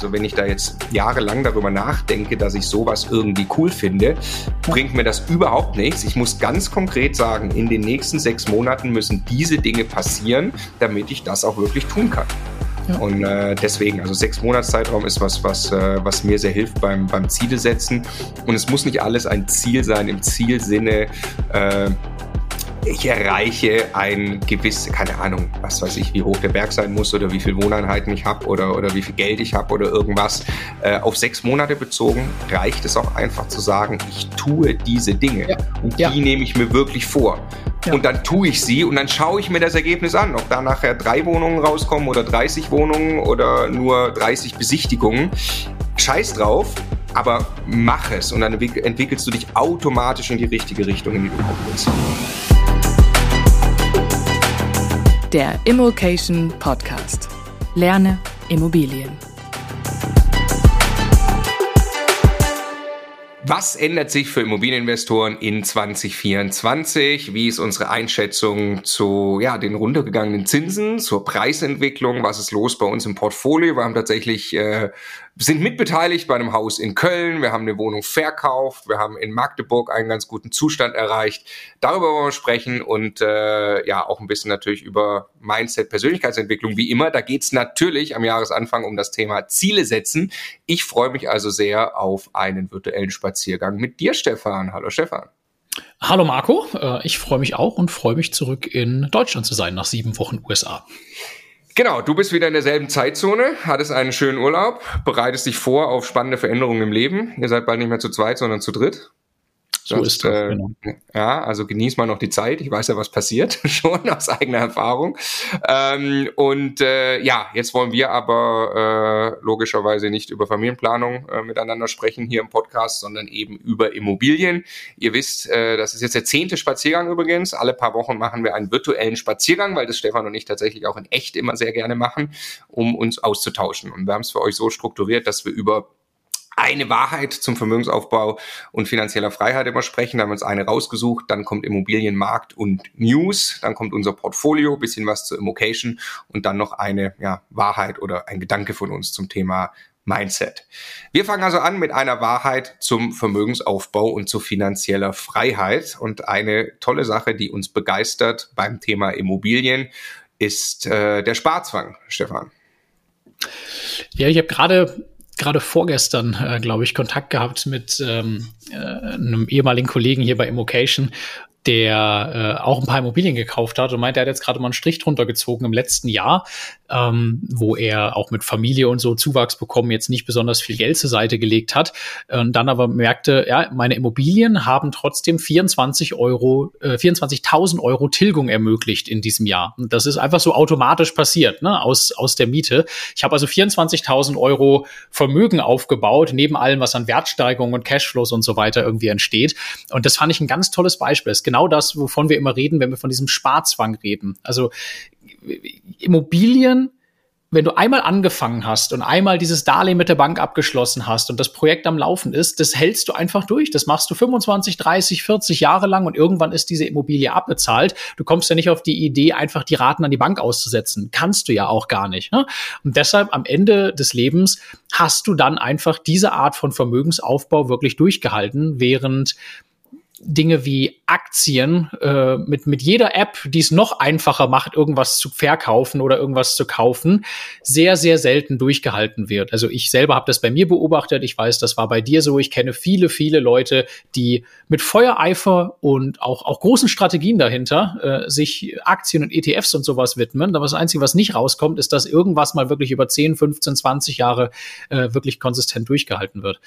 Also wenn ich da jetzt jahrelang darüber nachdenke, dass ich sowas irgendwie cool finde, bringt mir das überhaupt nichts. Ich muss ganz konkret sagen, in den nächsten sechs Monaten müssen diese Dinge passieren, damit ich das auch wirklich tun kann. Ja. Und äh, deswegen, also sechs Monatszeitraum ist was, was, äh, was mir sehr hilft beim, beim Ziele setzen. Und es muss nicht alles ein Ziel sein im Zielsinne. Äh, ich erreiche ein gewisses, keine Ahnung, was weiß ich, wie hoch der Berg sein muss oder wie viele Wohneinheiten ich habe oder, oder wie viel Geld ich habe oder irgendwas. Äh, auf sechs Monate bezogen reicht es auch einfach zu sagen, ich tue diese Dinge ja. und die ja. nehme ich mir wirklich vor. Ja. Und dann tue ich sie und dann schaue ich mir das Ergebnis an, ob da nachher drei Wohnungen rauskommen oder 30 Wohnungen oder nur 30 Besichtigungen. Scheiß drauf, aber mach es und dann entwickelst du dich automatisch in die richtige Richtung, in die du kommen willst. Der Immokation Podcast. Lerne Immobilien. Was ändert sich für Immobilieninvestoren in 2024? Wie ist unsere Einschätzung zu ja, den runtergegangenen Zinsen, zur Preisentwicklung? Was ist los bei uns im Portfolio? Wir haben tatsächlich äh, sind mitbeteiligt bei einem Haus in Köln. Wir haben eine Wohnung verkauft. Wir haben in Magdeburg einen ganz guten Zustand erreicht. Darüber wollen wir sprechen und äh, ja auch ein bisschen natürlich über Mindset, Persönlichkeitsentwicklung. Wie immer, da geht's natürlich am Jahresanfang um das Thema Ziele setzen. Ich freue mich also sehr auf einen virtuellen Spaziergang mit dir, Stefan. Hallo, Stefan. Hallo Marco, äh, ich freue mich auch und freue mich zurück in Deutschland zu sein nach sieben Wochen USA. Genau, du bist wieder in derselben Zeitzone, hattest einen schönen Urlaub, bereitest dich vor auf spannende Veränderungen im Leben. Ihr seid bald nicht mehr zu zweit, sondern zu dritt. So Sonst, ist das, äh, genau. Ja, also genieß mal noch die Zeit. Ich weiß ja, was passiert, schon aus eigener Erfahrung. Ähm, und äh, ja, jetzt wollen wir aber äh, logischerweise nicht über Familienplanung äh, miteinander sprechen hier im Podcast, sondern eben über Immobilien. Ihr wisst, äh, das ist jetzt der zehnte Spaziergang übrigens. Alle paar Wochen machen wir einen virtuellen Spaziergang, weil das Stefan und ich tatsächlich auch in echt immer sehr gerne machen, um uns auszutauschen. Und wir haben es für euch so strukturiert, dass wir über eine Wahrheit zum Vermögensaufbau und finanzieller Freiheit immer sprechen. Da haben wir uns eine rausgesucht. Dann kommt Immobilienmarkt und News. Dann kommt unser Portfolio, bisschen was zur Immocation und dann noch eine ja, Wahrheit oder ein Gedanke von uns zum Thema Mindset. Wir fangen also an mit einer Wahrheit zum Vermögensaufbau und zu finanzieller Freiheit. Und eine tolle Sache, die uns begeistert beim Thema Immobilien, ist äh, der Sparzwang, Stefan. Ja, ich habe gerade gerade vorgestern, äh, glaube ich, Kontakt gehabt mit ähm, äh, einem ehemaligen Kollegen hier bei Immocation der äh, auch ein paar Immobilien gekauft hat und meint, er hat jetzt gerade mal einen Strich drunter gezogen im letzten Jahr, ähm, wo er auch mit Familie und so Zuwachs bekommen jetzt nicht besonders viel Geld zur Seite gelegt hat und dann aber merkte, ja, meine Immobilien haben trotzdem 24 Euro, äh, 24.000 Euro Tilgung ermöglicht in diesem Jahr. Und das ist einfach so automatisch passiert, ne, aus, aus der Miete. Ich habe also 24.000 Euro Vermögen aufgebaut, neben allem, was an Wertsteigerungen und Cashflows und so weiter irgendwie entsteht. Und das fand ich ein ganz tolles Beispiel. Es genau das, wovon wir immer reden, wenn wir von diesem Sparzwang reden. Also Immobilien wenn du einmal angefangen hast und einmal dieses Darlehen mit der Bank abgeschlossen hast und das Projekt am Laufen ist, das hältst du einfach durch. Das machst du 25, 30, 40 Jahre lang und irgendwann ist diese Immobilie abbezahlt. Du kommst ja nicht auf die Idee, einfach die Raten an die Bank auszusetzen. Kannst du ja auch gar nicht. Ne? Und deshalb am Ende des Lebens hast du dann einfach diese Art von Vermögensaufbau wirklich durchgehalten, während Dinge wie Aktien äh, mit, mit jeder App, die es noch einfacher macht, irgendwas zu verkaufen oder irgendwas zu kaufen, sehr, sehr selten durchgehalten wird. Also ich selber habe das bei mir beobachtet. Ich weiß, das war bei dir so. Ich kenne viele, viele Leute, die mit Feuereifer und auch, auch großen Strategien dahinter äh, sich Aktien und ETFs und sowas widmen. Aber das Einzige, was nicht rauskommt, ist, dass irgendwas mal wirklich über 10, 15, 20 Jahre äh, wirklich konsistent durchgehalten wird.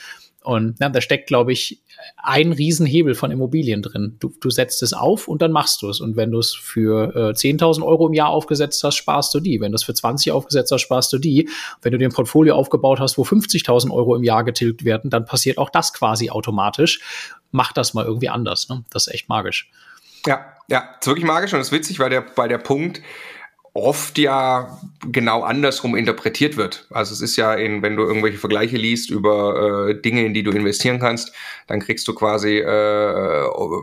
Und ja, da steckt, glaube ich, ein Riesenhebel von Immobilien drin. Du, du setzt es auf und dann machst du es. Und wenn du es für äh, 10.000 Euro im Jahr aufgesetzt hast, sparst du die. Wenn du es für 20 aufgesetzt hast, sparst du die. Wenn du dir ein Portfolio aufgebaut hast, wo 50.000 Euro im Jahr getilgt werden, dann passiert auch das quasi automatisch. Mach das mal irgendwie anders. Ne? Das ist echt magisch. Ja, ja, ist wirklich magisch und es ist witzig, weil der, weil der Punkt, oft ja genau andersrum interpretiert wird. Also es ist ja, in, wenn du irgendwelche Vergleiche liest über äh, Dinge, in die du investieren kannst, dann kriegst du quasi, äh,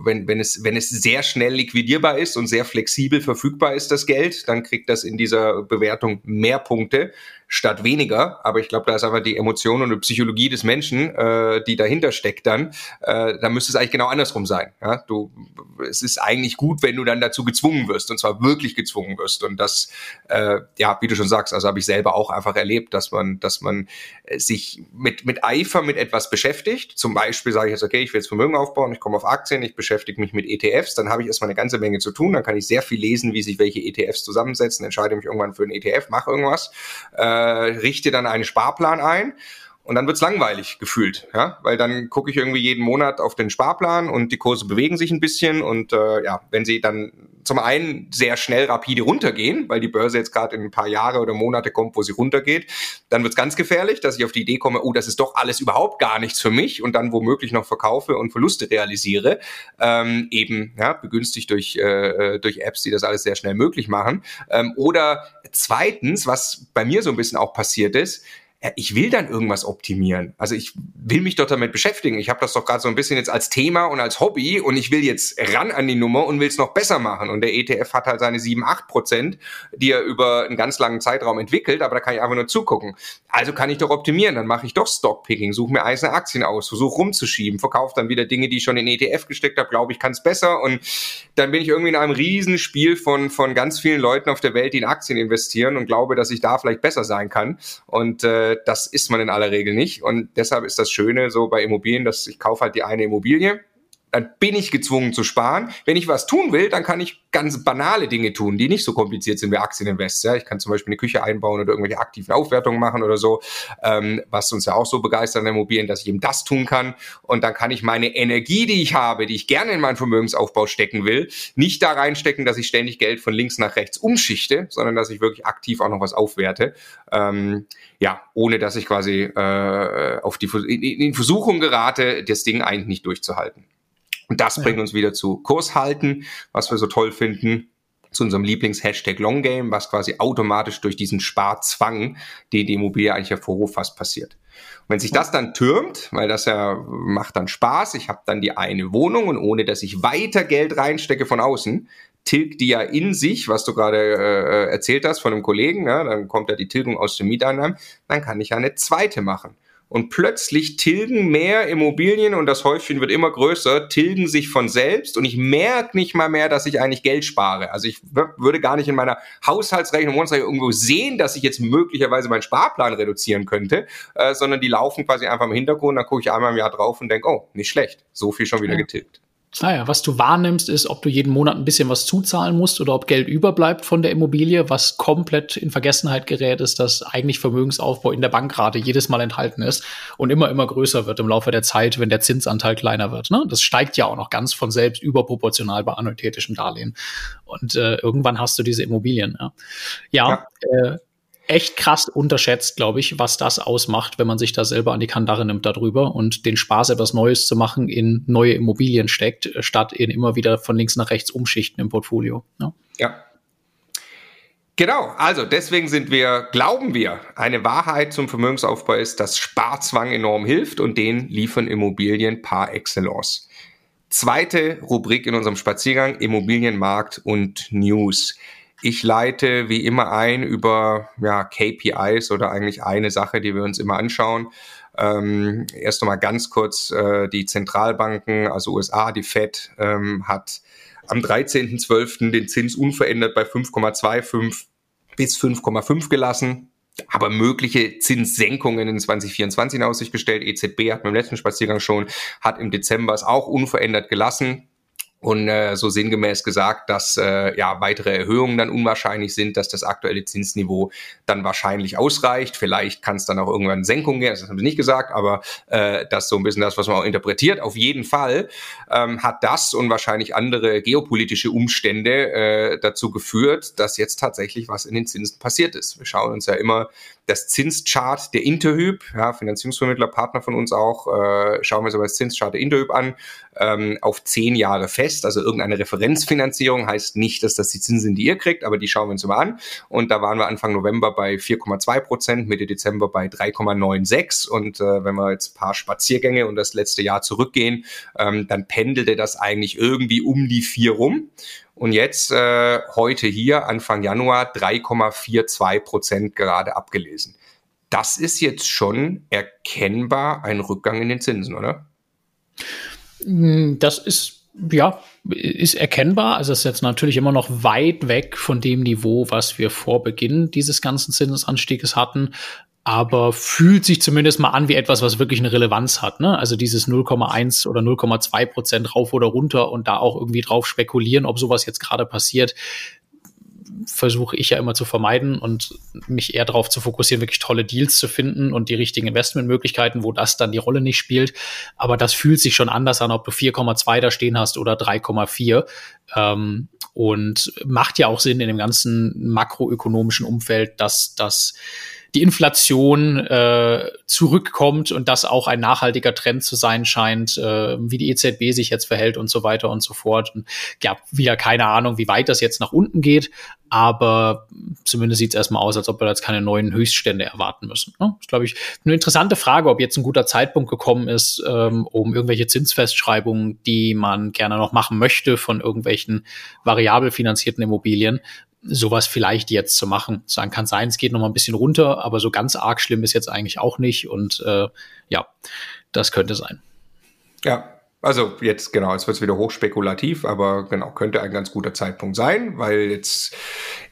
wenn, wenn, es, wenn es sehr schnell liquidierbar ist und sehr flexibel verfügbar ist, das Geld, dann kriegt das in dieser Bewertung mehr Punkte. Statt weniger. Aber ich glaube, da ist einfach die Emotion und die Psychologie des Menschen, äh, die dahinter steckt dann. Äh, da müsste es eigentlich genau andersrum sein. Ja? Du, es ist eigentlich gut, wenn du dann dazu gezwungen wirst und zwar wirklich gezwungen wirst. Und das, äh, ja, wie du schon sagst, also habe ich selber auch einfach erlebt, dass man, dass man sich mit, mit Eifer mit etwas beschäftigt. Zum Beispiel sage ich jetzt, okay, ich will jetzt Vermögen aufbauen, ich komme auf Aktien, ich beschäftige mich mit ETFs, dann habe ich erstmal eine ganze Menge zu tun, dann kann ich sehr viel lesen, wie sich welche ETFs zusammensetzen, entscheide mich irgendwann für einen ETF, mache irgendwas, äh, richte dann einen Sparplan ein und dann wird's langweilig gefühlt, ja, weil dann gucke ich irgendwie jeden Monat auf den Sparplan und die Kurse bewegen sich ein bisschen und äh, ja, wenn sie dann zum einen sehr schnell rapide runtergehen, weil die Börse jetzt gerade in ein paar Jahre oder Monate kommt, wo sie runtergeht, dann wird's ganz gefährlich, dass ich auf die Idee komme, oh, das ist doch alles überhaupt gar nichts für mich und dann womöglich noch verkaufe und Verluste realisiere, ähm, eben ja, begünstigt durch, äh, durch Apps, die das alles sehr schnell möglich machen. Ähm, oder zweitens, was bei mir so ein bisschen auch passiert ist, ich will dann irgendwas optimieren. Also ich will mich doch damit beschäftigen. Ich habe das doch gerade so ein bisschen jetzt als Thema und als Hobby und ich will jetzt ran an die Nummer und will es noch besser machen. Und der ETF hat halt seine 7, 8 Prozent, die er über einen ganz langen Zeitraum entwickelt, aber da kann ich einfach nur zugucken. Also kann ich doch optimieren. Dann mache ich doch Stockpicking, suche mir einzelne Aktien aus, versuche rumzuschieben, verkaufe dann wieder Dinge, die ich schon in ETF gesteckt habe, glaube ich, kann es besser. Und dann bin ich irgendwie in einem Riesenspiel von, von ganz vielen Leuten auf der Welt, die in Aktien investieren und glaube, dass ich da vielleicht besser sein kann. Und äh, das ist man in aller Regel nicht. Und deshalb ist das Schöne so bei Immobilien, dass ich kaufe halt die eine Immobilie dann bin ich gezwungen zu sparen. Wenn ich was tun will, dann kann ich ganz banale Dinge tun, die nicht so kompliziert sind wie Aktieninvest. Ja, ich kann zum Beispiel eine Küche einbauen oder irgendwelche aktiven Aufwertungen machen oder so, ähm, was uns ja auch so begeistert an Immobilien, dass ich eben das tun kann. Und dann kann ich meine Energie, die ich habe, die ich gerne in meinen Vermögensaufbau stecken will, nicht da reinstecken, dass ich ständig Geld von links nach rechts umschichte, sondern dass ich wirklich aktiv auch noch was aufwerte. Ähm, ja, ohne dass ich quasi äh, auf die in, in Versuchung gerate, das Ding eigentlich nicht durchzuhalten. Und das ja. bringt uns wieder zu Kurs halten, was wir so toll finden, zu unserem Lieblings-Hashtag Longgame, was quasi automatisch durch diesen Sparzwang, den die Immobilie eigentlich hervorruft, fast passiert. Und wenn sich das dann türmt, weil das ja macht dann Spaß, ich habe dann die eine Wohnung und ohne dass ich weiter Geld reinstecke von außen, tilgt die ja in sich, was du gerade äh, erzählt hast von einem Kollegen, ja, dann kommt ja die Tilgung aus dem Mieteinnahmen, dann kann ich ja eine zweite machen und plötzlich tilgen mehr Immobilien und das Häufchen wird immer größer, tilgen sich von selbst und ich merke nicht mal mehr, dass ich eigentlich Geld spare. Also ich würde gar nicht in meiner Haushaltsrechnung irgendwo sehen, dass ich jetzt möglicherweise meinen Sparplan reduzieren könnte, äh, sondern die laufen quasi einfach im Hintergrund, dann gucke ich einmal im Jahr drauf und denke, oh, nicht schlecht, so viel schon wieder ja. getilgt. Naja, was du wahrnimmst, ist, ob du jeden Monat ein bisschen was zuzahlen musst oder ob Geld überbleibt von der Immobilie, was komplett in Vergessenheit gerät, ist, dass eigentlich Vermögensaufbau in der Bankrate jedes Mal enthalten ist und immer, immer größer wird im Laufe der Zeit, wenn der Zinsanteil kleiner wird. Ne? Das steigt ja auch noch ganz von selbst überproportional bei annuitätischen Darlehen. Und äh, irgendwann hast du diese Immobilien. Ja, ja, ja. Äh, echt krass unterschätzt, glaube ich, was das ausmacht, wenn man sich da selber an die Kandare nimmt darüber und den Spaß, etwas Neues zu machen, in neue Immobilien steckt, statt in immer wieder von links nach rechts umschichten im Portfolio. Ja. ja. Genau, also deswegen sind wir, glauben wir, eine Wahrheit zum Vermögensaufbau ist, dass Sparzwang enorm hilft und den liefern Immobilien par excellence. Zweite Rubrik in unserem Spaziergang, Immobilienmarkt und News. Ich leite wie immer ein über ja, KPIs oder eigentlich eine Sache, die wir uns immer anschauen. Ähm, erst einmal ganz kurz, äh, die Zentralbanken, also USA, die Fed, ähm, hat am 13.12. den Zins unverändert bei 5,25 bis 5,5 gelassen, aber mögliche Zinssenkungen in 2024 in Aussicht gestellt. EZB hat beim letzten Spaziergang schon, hat im Dezember es auch unverändert gelassen und äh, so sinngemäß gesagt, dass äh, ja weitere Erhöhungen dann unwahrscheinlich sind, dass das aktuelle Zinsniveau dann wahrscheinlich ausreicht. Vielleicht kann es dann auch irgendwann Senkungen geben, das haben sie nicht gesagt, aber äh, das ist so ein bisschen das, was man auch interpretiert. Auf jeden Fall ähm, hat das und wahrscheinlich andere geopolitische Umstände äh, dazu geführt, dass jetzt tatsächlich was in den Zinsen passiert ist. Wir schauen uns ja immer das Zinschart der Interhyp, ja, Finanzierungsvermittler, Partner von uns auch, äh, schauen wir uns aber das Zinschart der Interhyp an, ähm, auf zehn Jahre fest also irgendeine Referenzfinanzierung heißt nicht, dass das die Zinsen sind, die ihr kriegt, aber die schauen wir uns immer an. Und da waren wir Anfang November bei 4,2 Prozent, Mitte Dezember bei 3,96 und äh, wenn wir jetzt ein paar Spaziergänge und das letzte Jahr zurückgehen, ähm, dann pendelte das eigentlich irgendwie um die vier rum. Und jetzt äh, heute hier, Anfang Januar, 3,42 Prozent gerade abgelesen. Das ist jetzt schon erkennbar ein Rückgang in den Zinsen, oder? Hm, das ist, ja, ist erkennbar. Also es ist jetzt natürlich immer noch weit weg von dem Niveau, was wir vor Beginn dieses ganzen Zinsanstieges hatten aber fühlt sich zumindest mal an wie etwas, was wirklich eine Relevanz hat. Ne? Also dieses 0,1 oder 0,2 Prozent rauf oder runter und da auch irgendwie drauf spekulieren, ob sowas jetzt gerade passiert, versuche ich ja immer zu vermeiden und mich eher darauf zu fokussieren, wirklich tolle Deals zu finden und die richtigen Investmentmöglichkeiten, wo das dann die Rolle nicht spielt. Aber das fühlt sich schon anders an, ob du 4,2 da stehen hast oder 3,4. Ähm, und macht ja auch Sinn in dem ganzen makroökonomischen Umfeld, dass das die Inflation äh, zurückkommt und das auch ein nachhaltiger Trend zu sein scheint, äh, wie die EZB sich jetzt verhält und so weiter und so fort. Und ja, wieder keine Ahnung, wie weit das jetzt nach unten geht, aber zumindest sieht es erstmal aus, als ob wir jetzt keine neuen Höchststände erwarten müssen. Ne? Das ist, glaube ich, eine interessante Frage, ob jetzt ein guter Zeitpunkt gekommen ist, ähm, um irgendwelche Zinsfestschreibungen, die man gerne noch machen möchte von irgendwelchen variabel finanzierten Immobilien, sowas vielleicht jetzt zu machen. Sagen kann sein, es geht noch mal ein bisschen runter, aber so ganz arg schlimm ist jetzt eigentlich auch nicht. Und äh, ja, das könnte sein. Ja, also jetzt genau, es wird wieder hochspekulativ, aber genau, könnte ein ganz guter Zeitpunkt sein, weil jetzt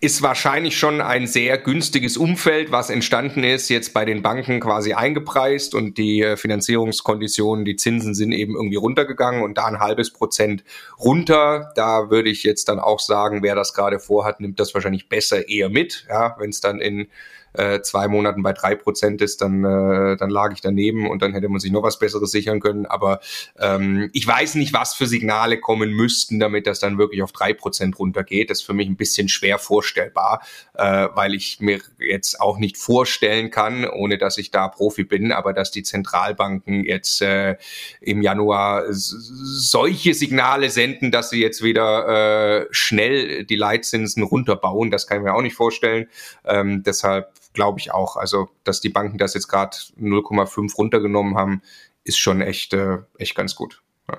ist wahrscheinlich schon ein sehr günstiges Umfeld, was entstanden ist, jetzt bei den Banken quasi eingepreist und die äh, Finanzierungskonditionen, die Zinsen sind eben irgendwie runtergegangen und da ein halbes Prozent runter. Da würde ich jetzt dann auch sagen, wer das gerade vorhat, nimmt das wahrscheinlich besser eher mit, ja, wenn es dann in äh, zwei Monaten bei drei Prozent ist, dann, äh, dann lag ich daneben und dann hätte man sich noch was Besseres sichern können. Aber ähm, ich weiß nicht, was für Signale kommen müssten, damit das dann wirklich auf drei Prozent runtergeht. Das ist für mich ein bisschen schwer vorstellbar, äh, weil ich mir jetzt auch nicht vorstellen kann, ohne dass ich da Profi bin, aber dass die Zentralbanken jetzt äh, im Januar solche Signale senden, dass sie jetzt wieder äh, schnell die Leitzinsen runterbauen, das kann ich mir auch nicht vorstellen. Ähm, deshalb glaube ich auch. Also, dass die Banken das jetzt gerade 0,5 runtergenommen haben, ist schon echt, äh, echt ganz gut. Ja.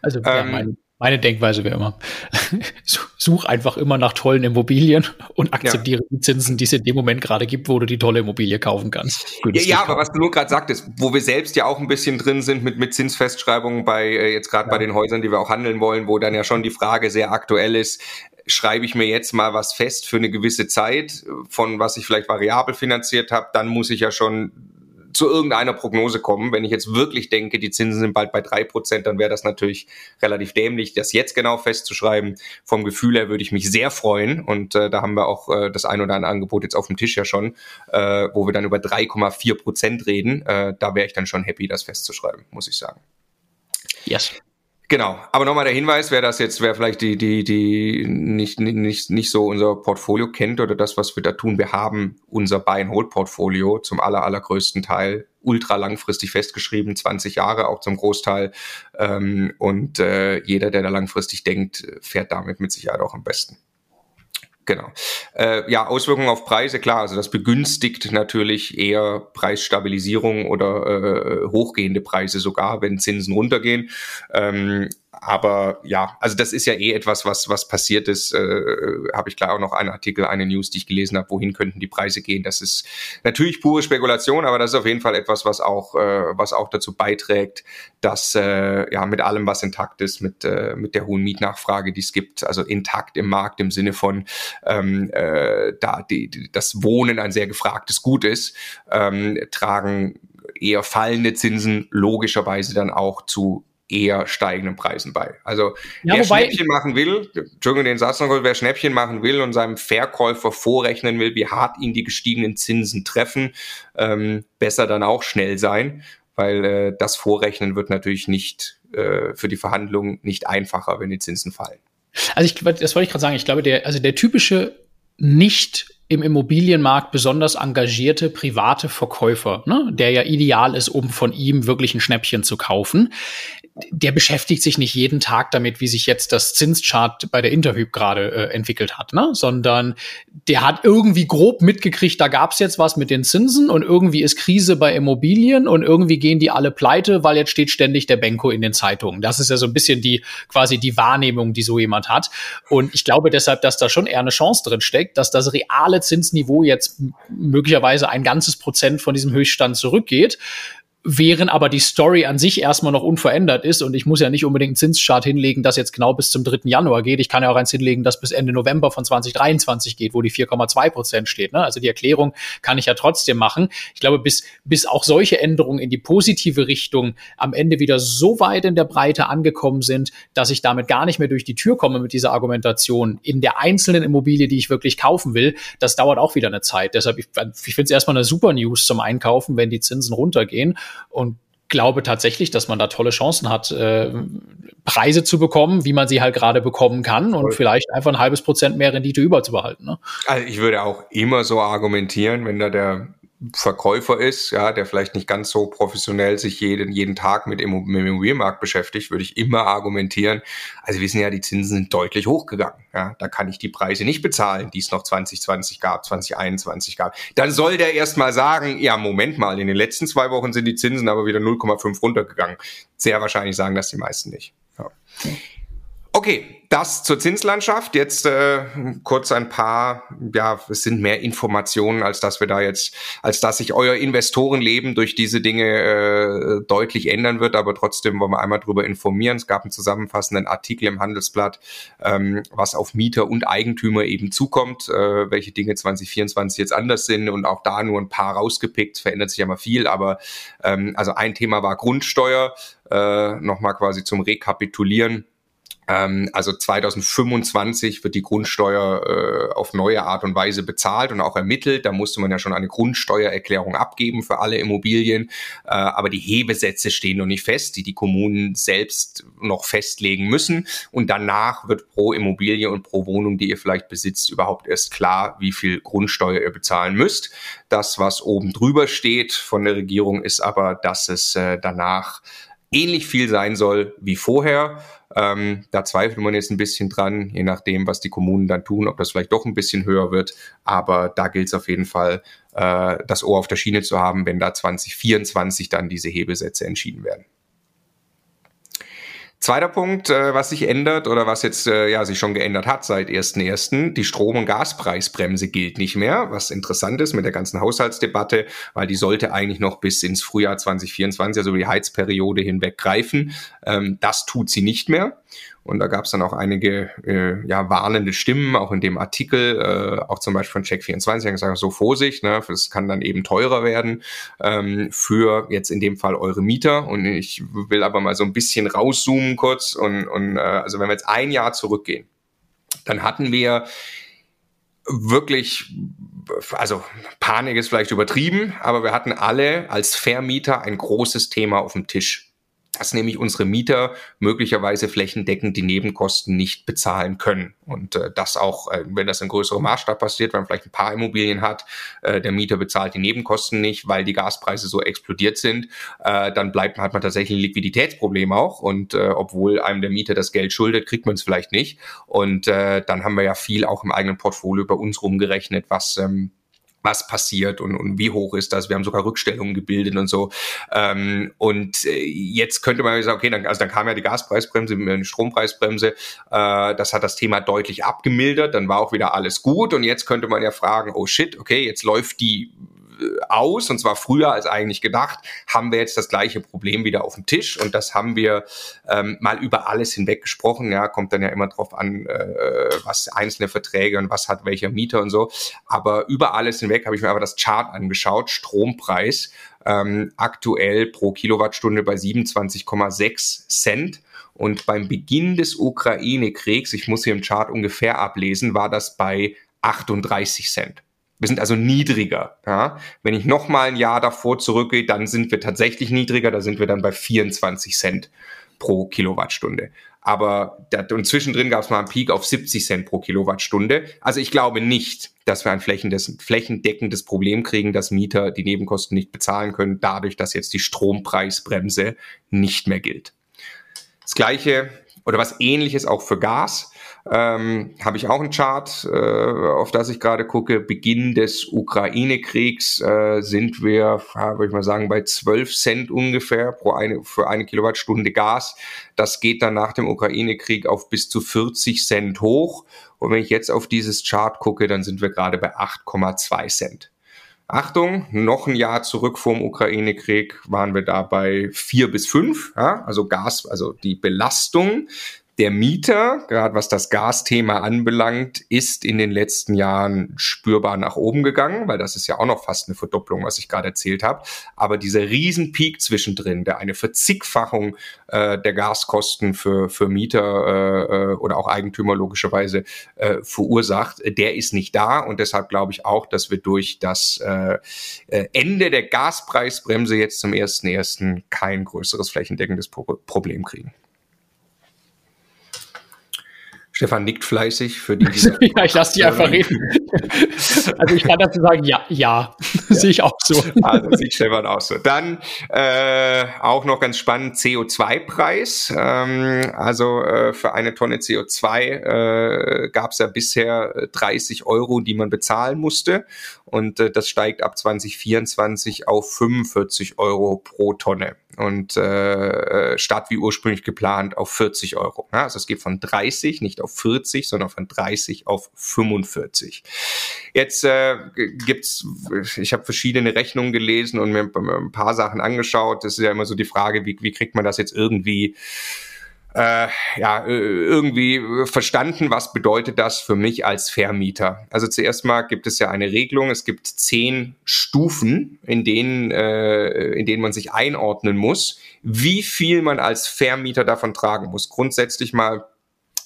Also ja, ähm, meine, Denkweise wäre immer, such einfach immer nach tollen Immobilien und akzeptiere ja. die Zinsen, die es in dem Moment gerade gibt, wo du die tolle Immobilie kaufen kannst. Ja, ja, aber was du nur gerade sagtest, wo wir selbst ja auch ein bisschen drin sind mit, mit Zinsfestschreibungen bei äh, jetzt gerade bei den Häusern, die wir auch handeln wollen, wo dann ja schon die Frage sehr aktuell ist, schreibe ich mir jetzt mal was fest für eine gewisse Zeit, von was ich vielleicht variabel finanziert habe, dann muss ich ja schon zu irgendeiner Prognose kommen. Wenn ich jetzt wirklich denke, die Zinsen sind bald bei drei Prozent, dann wäre das natürlich relativ dämlich, das jetzt genau festzuschreiben. Vom Gefühl her würde ich mich sehr freuen und äh, da haben wir auch äh, das ein oder andere Angebot jetzt auf dem Tisch ja schon, äh, wo wir dann über 3,4 Prozent reden. Äh, da wäre ich dann schon happy, das festzuschreiben, muss ich sagen. Yes. Genau, aber nochmal der Hinweis, wer das jetzt, wer vielleicht die, die, die nicht, nicht, nicht so unser Portfolio kennt oder das, was wir da tun, wir haben unser Buy-and-Hold-Portfolio zum aller, allergrößten Teil ultra langfristig festgeschrieben, 20 Jahre auch zum Großteil. Ähm, und äh, jeder, der da langfristig denkt, fährt damit mit Sicherheit auch am besten. Genau. Äh, ja, Auswirkungen auf Preise, klar, also das begünstigt natürlich eher Preisstabilisierung oder äh, hochgehende Preise sogar, wenn Zinsen runtergehen. Ähm, aber ja, also das ist ja eh etwas, was was passiert ist. Äh, habe ich klar auch noch einen Artikel, eine News, die ich gelesen habe. Wohin könnten die Preise gehen? Das ist natürlich pure Spekulation, aber das ist auf jeden Fall etwas, was auch äh, was auch dazu beiträgt, dass äh, ja mit allem, was intakt ist, mit äh, mit der hohen Mietnachfrage, die es gibt, also intakt im Markt im Sinne von ähm, äh, da die, die, das Wohnen ein sehr gefragtes Gut ist, ähm, tragen eher fallende Zinsen logischerweise dann auch zu eher steigenden Preisen bei. Also ja, wer Schnäppchen machen will, Entschuldigung, den Satz noch, wer Schnäppchen machen will und seinem Verkäufer vorrechnen will, wie hart ihn die gestiegenen Zinsen treffen, ähm, besser dann auch schnell sein, weil äh, das Vorrechnen wird natürlich nicht äh, für die Verhandlungen nicht einfacher, wenn die Zinsen fallen. Also ich, das wollte ich gerade sagen, ich glaube, der, also der typische nicht im Immobilienmarkt besonders engagierte private Verkäufer, ne, der ja ideal ist, um von ihm wirklich ein Schnäppchen zu kaufen, der beschäftigt sich nicht jeden Tag damit, wie sich jetzt das Zinschart bei der Interhyp gerade äh, entwickelt hat, ne? sondern der hat irgendwie grob mitgekriegt, da gab's jetzt was mit den Zinsen und irgendwie ist Krise bei Immobilien und irgendwie gehen die alle pleite, weil jetzt steht ständig der Benko in den Zeitungen. Das ist ja so ein bisschen die quasi die Wahrnehmung, die so jemand hat. Und ich glaube deshalb, dass da schon eher eine Chance drin steckt, dass das reale Zinsniveau jetzt möglicherweise ein ganzes Prozent von diesem Höchststand zurückgeht während aber die Story an sich erstmal noch unverändert ist und ich muss ja nicht unbedingt einen Zinschart hinlegen, das jetzt genau bis zum 3. Januar geht. Ich kann ja auch eins hinlegen, das bis Ende November von 2023 geht, wo die 4,2 Prozent steht. Ne? Also die Erklärung kann ich ja trotzdem machen. Ich glaube, bis, bis auch solche Änderungen in die positive Richtung am Ende wieder so weit in der Breite angekommen sind, dass ich damit gar nicht mehr durch die Tür komme mit dieser Argumentation in der einzelnen Immobilie, die ich wirklich kaufen will, das dauert auch wieder eine Zeit. Deshalb, ich, ich finde es erstmal eine super News zum Einkaufen, wenn die Zinsen runtergehen und glaube tatsächlich, dass man da tolle Chancen hat, äh, Preise zu bekommen, wie man sie halt gerade bekommen kann und Voll. vielleicht einfach ein halbes Prozent mehr Rendite überzubehalten. Ne? Also ich würde auch immer so argumentieren, wenn da der Verkäufer ist, ja, der vielleicht nicht ganz so professionell sich jeden, jeden Tag mit dem Immobilienmarkt beschäftigt, würde ich immer argumentieren. Also wir wissen ja, die Zinsen sind deutlich hochgegangen. Ja, da kann ich die Preise nicht bezahlen, die es noch 2020 gab, 2021 gab. Dann soll der erst mal sagen, ja, Moment mal, in den letzten zwei Wochen sind die Zinsen aber wieder 0,5 runtergegangen. Sehr wahrscheinlich sagen das die meisten nicht. Ja. Okay, das zur Zinslandschaft. Jetzt äh, kurz ein paar, ja, es sind mehr Informationen, als dass wir da jetzt, als dass sich euer Investorenleben durch diese Dinge äh, deutlich ändern wird. Aber trotzdem wollen wir einmal darüber informieren. Es gab einen zusammenfassenden Artikel im Handelsblatt, ähm, was auf Mieter und Eigentümer eben zukommt, äh, welche Dinge 2024 jetzt anders sind und auch da nur ein paar rausgepickt. Es verändert sich ja mal viel, aber ähm, also ein Thema war Grundsteuer. Äh, Nochmal quasi zum Rekapitulieren ähm, also 2025 wird die Grundsteuer äh, auf neue Art und Weise bezahlt und auch ermittelt. Da musste man ja schon eine Grundsteuererklärung abgeben für alle Immobilien. Äh, aber die Hebesätze stehen noch nicht fest, die die Kommunen selbst noch festlegen müssen. Und danach wird pro Immobilie und pro Wohnung, die ihr vielleicht besitzt, überhaupt erst klar, wie viel Grundsteuer ihr bezahlen müsst. Das, was oben drüber steht von der Regierung, ist aber, dass es äh, danach ähnlich viel sein soll wie vorher. Ähm, da zweifelt man jetzt ein bisschen dran, je nachdem, was die Kommunen dann tun, ob das vielleicht doch ein bisschen höher wird. Aber da gilt es auf jeden Fall, äh, das Ohr auf der Schiene zu haben, wenn da 2024 dann diese Hebesätze entschieden werden. Zweiter Punkt, äh, was sich ändert oder was jetzt äh, ja sich schon geändert hat seit 1.1., die Strom- und Gaspreisbremse gilt nicht mehr, was interessant ist mit der ganzen Haushaltsdebatte, weil die sollte eigentlich noch bis ins Frühjahr 2024, also die Heizperiode hinweg greifen. Ähm, das tut sie nicht mehr. Und da gab es dann auch einige äh, ja, warnende Stimmen, auch in dem Artikel, äh, auch zum Beispiel von Check24, haben gesagt, so Vorsicht, ne, es kann dann eben teurer werden ähm, für jetzt in dem Fall eure Mieter. Und ich will aber mal so ein bisschen rauszoomen kurz. Und, und äh, also wenn wir jetzt ein Jahr zurückgehen, dann hatten wir wirklich, also Panik ist vielleicht übertrieben, aber wir hatten alle als Vermieter ein großes Thema auf dem Tisch dass nämlich unsere Mieter möglicherweise flächendeckend die Nebenkosten nicht bezahlen können. Und äh, das auch, äh, wenn das in größerem Maßstab passiert, wenn man vielleicht ein paar Immobilien hat, äh, der Mieter bezahlt die Nebenkosten nicht, weil die Gaspreise so explodiert sind, äh, dann bleibt hat man tatsächlich ein Liquiditätsproblem auch. Und äh, obwohl einem der Mieter das Geld schuldet, kriegt man es vielleicht nicht. Und äh, dann haben wir ja viel auch im eigenen Portfolio bei uns rumgerechnet, was ähm, was passiert und, und wie hoch ist das. Wir haben sogar Rückstellungen gebildet und so. Ähm, und äh, jetzt könnte man sagen, okay, dann, also dann kam ja die Gaspreisbremse, die Strompreisbremse. Äh, das hat das Thema deutlich abgemildert. Dann war auch wieder alles gut. Und jetzt könnte man ja fragen, oh shit, okay, jetzt läuft die aus, und zwar früher als eigentlich gedacht, haben wir jetzt das gleiche Problem wieder auf dem Tisch. Und das haben wir ähm, mal über alles hinweg gesprochen. Ja, kommt dann ja immer drauf an, äh, was einzelne Verträge und was hat welcher Mieter und so. Aber über alles hinweg habe ich mir aber das Chart angeschaut, Strompreis. Ähm, aktuell pro Kilowattstunde bei 27,6 Cent. Und beim Beginn des Ukraine-Kriegs, ich muss hier im Chart ungefähr ablesen, war das bei 38 Cent. Wir sind also niedriger. Ja? Wenn ich noch mal ein Jahr davor zurückgehe, dann sind wir tatsächlich niedriger. Da sind wir dann bei 24 Cent pro Kilowattstunde. Aber und zwischendrin gab es mal einen Peak auf 70 Cent pro Kilowattstunde. Also ich glaube nicht, dass wir ein flächendeckendes Problem kriegen, dass Mieter die Nebenkosten nicht bezahlen können, dadurch, dass jetzt die Strompreisbremse nicht mehr gilt. Das gleiche oder was ähnliches auch für Gas. Ähm, Habe ich auch einen Chart, äh, auf das ich gerade gucke. Beginn des Ukraine-Kriegs äh, sind wir, würde ich mal sagen, bei 12 Cent ungefähr pro eine, für eine Kilowattstunde Gas. Das geht dann nach dem Ukraine-Krieg auf bis zu 40 Cent hoch. Und wenn ich jetzt auf dieses Chart gucke, dann sind wir gerade bei 8,2 Cent. Achtung, noch ein Jahr zurück vorm Ukraine-Krieg waren wir da bei vier bis fünf, ja, also Gas, also die Belastung der Mieter, gerade was das Gasthema anbelangt, ist in den letzten Jahren spürbar nach oben gegangen, weil das ist ja auch noch fast eine Verdopplung, was ich gerade erzählt habe. Aber dieser Riesenpeak zwischendrin, der eine Verzickfachung äh, der Gaskosten für, für Mieter äh, äh oder auch Eigentümer logischerweise äh, verursacht, der ist nicht da. Und deshalb glaube ich auch, dass wir durch das äh, äh Ende der Gaspreisbremse jetzt zum 1.1. kein größeres flächendeckendes Pro Problem kriegen. Stefan nickt fleißig für die. ja, ich lasse dich einfach reden. also ich kann dazu sagen, ja, ja, ja. sehe ich auch so. Also sieht Stefan auch so. Dann äh, auch noch ganz spannend CO2-Preis. Ähm, also äh, für eine Tonne CO2 äh, gab es ja bisher 30 Euro, die man bezahlen musste. Und äh, das steigt ab 2024 auf 45 Euro pro Tonne und äh, statt wie ursprünglich geplant auf 40 Euro. Ja, also es geht von 30 nicht auf 40, sondern von 30 auf 45. Jetzt äh, gibt's, ich habe verschiedene Rechnungen gelesen und mir ein paar Sachen angeschaut. Das ist ja immer so die Frage, wie, wie kriegt man das jetzt irgendwie äh, ja, irgendwie verstanden, was bedeutet das für mich als Vermieter. Also zuerst mal gibt es ja eine Regelung, es gibt zehn Stufen, in denen, äh, in denen man sich einordnen muss, wie viel man als Vermieter davon tragen muss. Grundsätzlich mal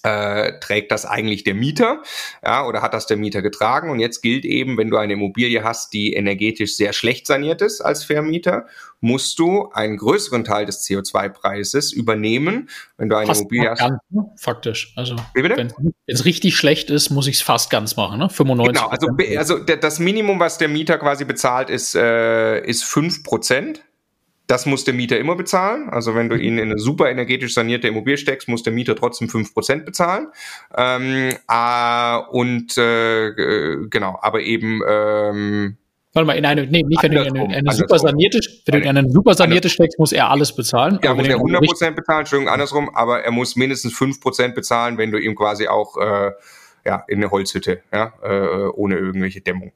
äh, trägt das eigentlich der Mieter, ja, oder hat das der Mieter getragen? Und jetzt gilt eben, wenn du eine Immobilie hast, die energetisch sehr schlecht saniert ist als Vermieter, musst du einen größeren Teil des CO2-Preises übernehmen, wenn du eine fast Immobilie hast. Ganz, ne? Faktisch. Also, wenn es richtig schlecht ist, muss ich es fast ganz machen, ne? 95. Genau, also, also das Minimum, was der Mieter quasi bezahlt, ist, äh, ist 5 Prozent. Das muss der Mieter immer bezahlen. Also wenn du ihn in eine super energetisch sanierte Immobilie steckst, muss der Mieter trotzdem fünf Prozent bezahlen. Ähm, äh, und äh, genau, aber eben ähm, Warte mal, in eine, nee, nicht wenn du in eine, super sanierte, wenn du in eine super sanierte steckst, muss er alles bezahlen. Ja, muss er 100 Prozent bezahlen, Entschuldigung, andersrum, aber er muss mindestens 5 Prozent bezahlen, wenn du ihm quasi auch, äh, ja, in eine Holzhütte, ja, äh, ohne irgendwelche Dämmung.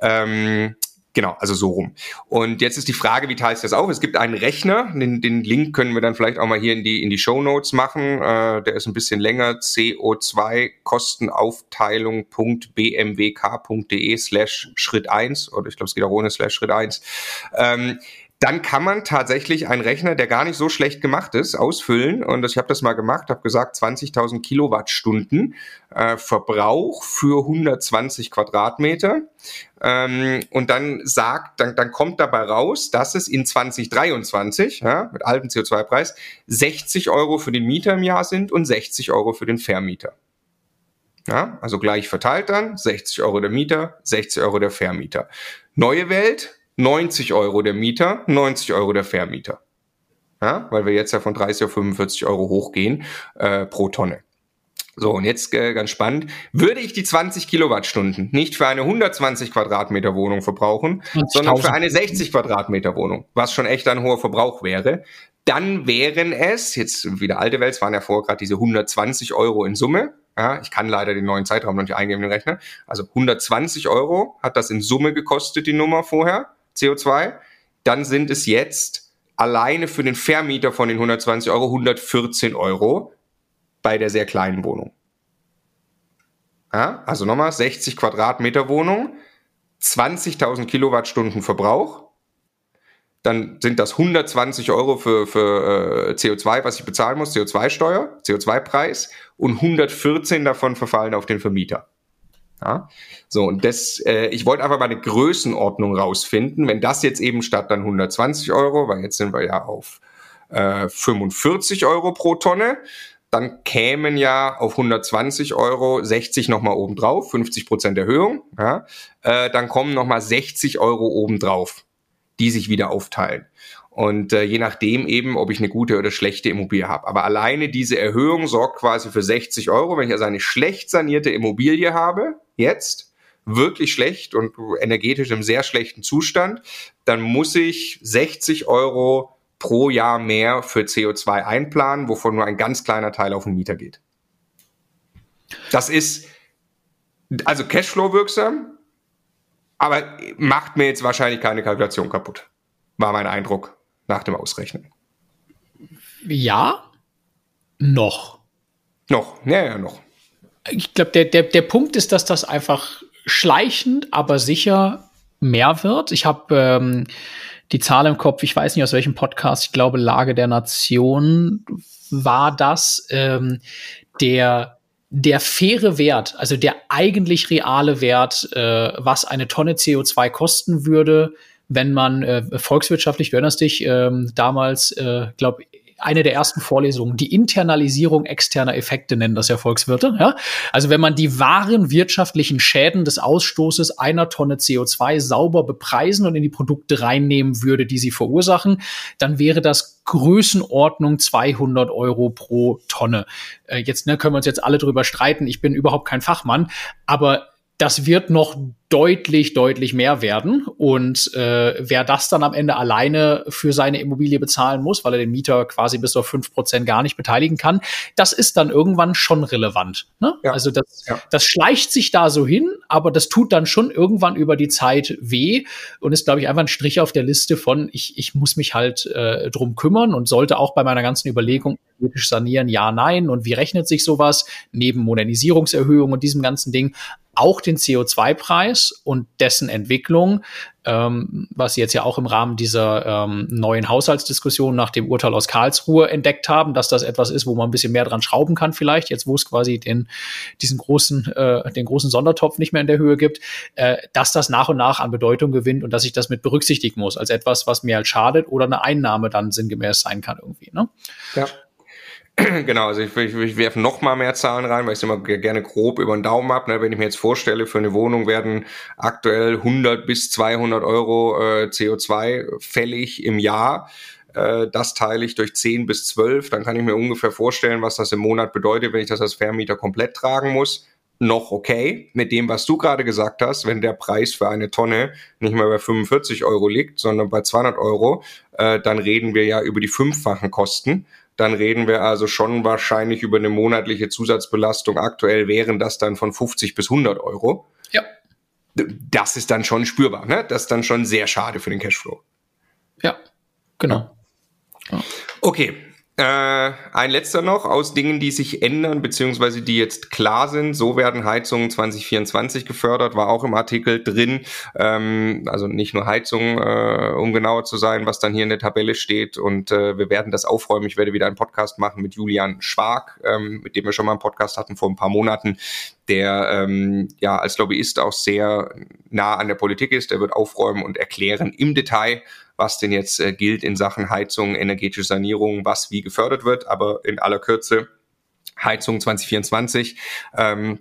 Ähm, Genau, also so rum. Und jetzt ist die Frage, wie teilst du das auf? Es gibt einen Rechner, den, den Link können wir dann vielleicht auch mal hier in die, in die Show Notes machen. Äh, der ist ein bisschen länger, co2kostenaufteilung.bmwk.de slash Schritt eins oder ich glaube, es geht auch ohne slash Schritt eins. Ähm, dann kann man tatsächlich einen Rechner, der gar nicht so schlecht gemacht ist, ausfüllen. Und ich habe das mal gemacht, habe gesagt, 20.000 Kilowattstunden äh, Verbrauch für 120 Quadratmeter. Ähm, und dann sagt, dann, dann kommt dabei raus, dass es in 2023 ja, mit altem CO2-Preis 60 Euro für den Mieter im Jahr sind und 60 Euro für den Vermieter. Ja, also gleich verteilt dann 60 Euro der Mieter, 60 Euro der Vermieter. Neue Welt, 90 Euro der Mieter, 90 Euro der Vermieter. Ja, weil wir jetzt ja von 30 auf 45 Euro hochgehen äh, pro Tonne. So, und jetzt äh, ganz spannend. Würde ich die 20 Kilowattstunden nicht für eine 120 Quadratmeter Wohnung verbrauchen, sondern für eine 60 Quadratmeter Wohnung, was schon echt ein hoher Verbrauch wäre, dann wären es, jetzt wieder alte Welt, es waren ja vorher gerade diese 120 Euro in Summe. Ja, ich kann leider den neuen Zeitraum noch nicht eingeben, den Rechner. Also 120 Euro hat das in Summe gekostet, die Nummer vorher. CO2, dann sind es jetzt alleine für den Vermieter von den 120 Euro 114 Euro bei der sehr kleinen Wohnung. Ja, also nochmal 60 Quadratmeter Wohnung, 20.000 Kilowattstunden Verbrauch, dann sind das 120 Euro für, für äh, CO2, was ich bezahlen muss, CO2-Steuer, CO2-Preis und 114 davon verfallen auf den Vermieter. Ja? So, und das, äh, ich wollte einfach mal eine Größenordnung rausfinden. Wenn das jetzt eben statt dann 120 Euro, weil jetzt sind wir ja auf äh, 45 Euro pro Tonne, dann kämen ja auf 120 Euro 60 nochmal obendrauf, 50 Prozent Erhöhung. Ja? Äh, dann kommen nochmal 60 Euro obendrauf, die sich wieder aufteilen. Und äh, je nachdem eben, ob ich eine gute oder schlechte Immobilie habe. Aber alleine diese Erhöhung sorgt quasi für 60 Euro. Wenn ich also eine schlecht sanierte Immobilie habe, jetzt, wirklich schlecht und energetisch im sehr schlechten Zustand, dann muss ich 60 Euro pro Jahr mehr für CO2 einplanen, wovon nur ein ganz kleiner Teil auf den Mieter geht. Das ist also Cashflow wirksam, aber macht mir jetzt wahrscheinlich keine Kalkulation kaputt. War mein Eindruck nach dem Ausrechnen. Ja, noch. Noch, ja, ja, noch. Ich glaube, der, der, der Punkt ist, dass das einfach schleichend, aber sicher mehr wird. Ich habe ähm, die Zahl im Kopf, ich weiß nicht aus welchem Podcast, ich glaube Lage der Nation war das, ähm, der der faire Wert, also der eigentlich reale Wert, äh, was eine Tonne CO2 kosten würde, wenn man äh, volkswirtschaftlich, du erinnerst dich, ähm, damals, äh, glaube eine der ersten Vorlesungen, die Internalisierung externer Effekte nennen das ja Volkswirte. Ja? Also wenn man die wahren wirtschaftlichen Schäden des Ausstoßes einer Tonne CO2 sauber bepreisen und in die Produkte reinnehmen würde, die sie verursachen, dann wäre das Größenordnung 200 Euro pro Tonne. Äh, jetzt ne, können wir uns jetzt alle drüber streiten. Ich bin überhaupt kein Fachmann, aber das wird noch deutlich, deutlich mehr werden. Und äh, wer das dann am Ende alleine für seine Immobilie bezahlen muss, weil er den Mieter quasi bis auf fünf Prozent gar nicht beteiligen kann, das ist dann irgendwann schon relevant. Ne? Ja. Also das, ja. das schleicht sich da so hin, aber das tut dann schon irgendwann über die Zeit weh und ist, glaube ich, einfach ein Strich auf der Liste von, ich, ich muss mich halt äh, drum kümmern und sollte auch bei meiner ganzen Überlegung sanieren, ja, nein. Und wie rechnet sich sowas neben Modernisierungserhöhung und diesem ganzen Ding auch den CO2-Preis und dessen Entwicklung, ähm, was Sie jetzt ja auch im Rahmen dieser ähm, neuen Haushaltsdiskussion nach dem Urteil aus Karlsruhe entdeckt haben, dass das etwas ist, wo man ein bisschen mehr dran schrauben kann vielleicht, jetzt wo es quasi den, diesen großen, äh, den großen Sondertopf nicht mehr in der Höhe gibt, äh, dass das nach und nach an Bedeutung gewinnt und dass ich das mit berücksichtigen muss als etwas, was mir halt schadet oder eine Einnahme dann sinngemäß sein kann irgendwie. Ne? Ja. Genau, also ich, ich, ich werfe noch mal mehr Zahlen rein, weil ich es immer gerne grob über den Daumen habe. Ne? Wenn ich mir jetzt vorstelle, für eine Wohnung werden aktuell 100 bis 200 Euro äh, CO2 fällig im Jahr. Äh, das teile ich durch 10 bis 12, dann kann ich mir ungefähr vorstellen, was das im Monat bedeutet, wenn ich das als Vermieter komplett tragen muss noch okay mit dem, was du gerade gesagt hast, wenn der Preis für eine Tonne nicht mehr bei 45 Euro liegt, sondern bei 200 Euro, äh, dann reden wir ja über die fünffachen Kosten dann reden wir also schon wahrscheinlich über eine monatliche Zusatzbelastung. Aktuell wären das dann von 50 bis 100 Euro. Ja. Das ist dann schon spürbar, ne? Das ist dann schon sehr schade für den Cashflow. Ja, genau. Ja. Okay, äh, ein letzter noch aus Dingen, die sich ändern, beziehungsweise die jetzt klar sind. So werden Heizungen 2024 gefördert, war auch im Artikel drin. Ähm, also nicht nur Heizungen, äh, um genauer zu sein, was dann hier in der Tabelle steht. Und äh, wir werden das aufräumen. Ich werde wieder einen Podcast machen mit Julian Schwag, ähm, mit dem wir schon mal einen Podcast hatten vor ein paar Monaten, der ähm, ja als Lobbyist auch sehr nah an der Politik ist. Der wird aufräumen und erklären im Detail, was denn jetzt äh, gilt in Sachen Heizung, energetische Sanierung, was wie gefördert wird. Aber in aller Kürze, Heizung 2024, ähm,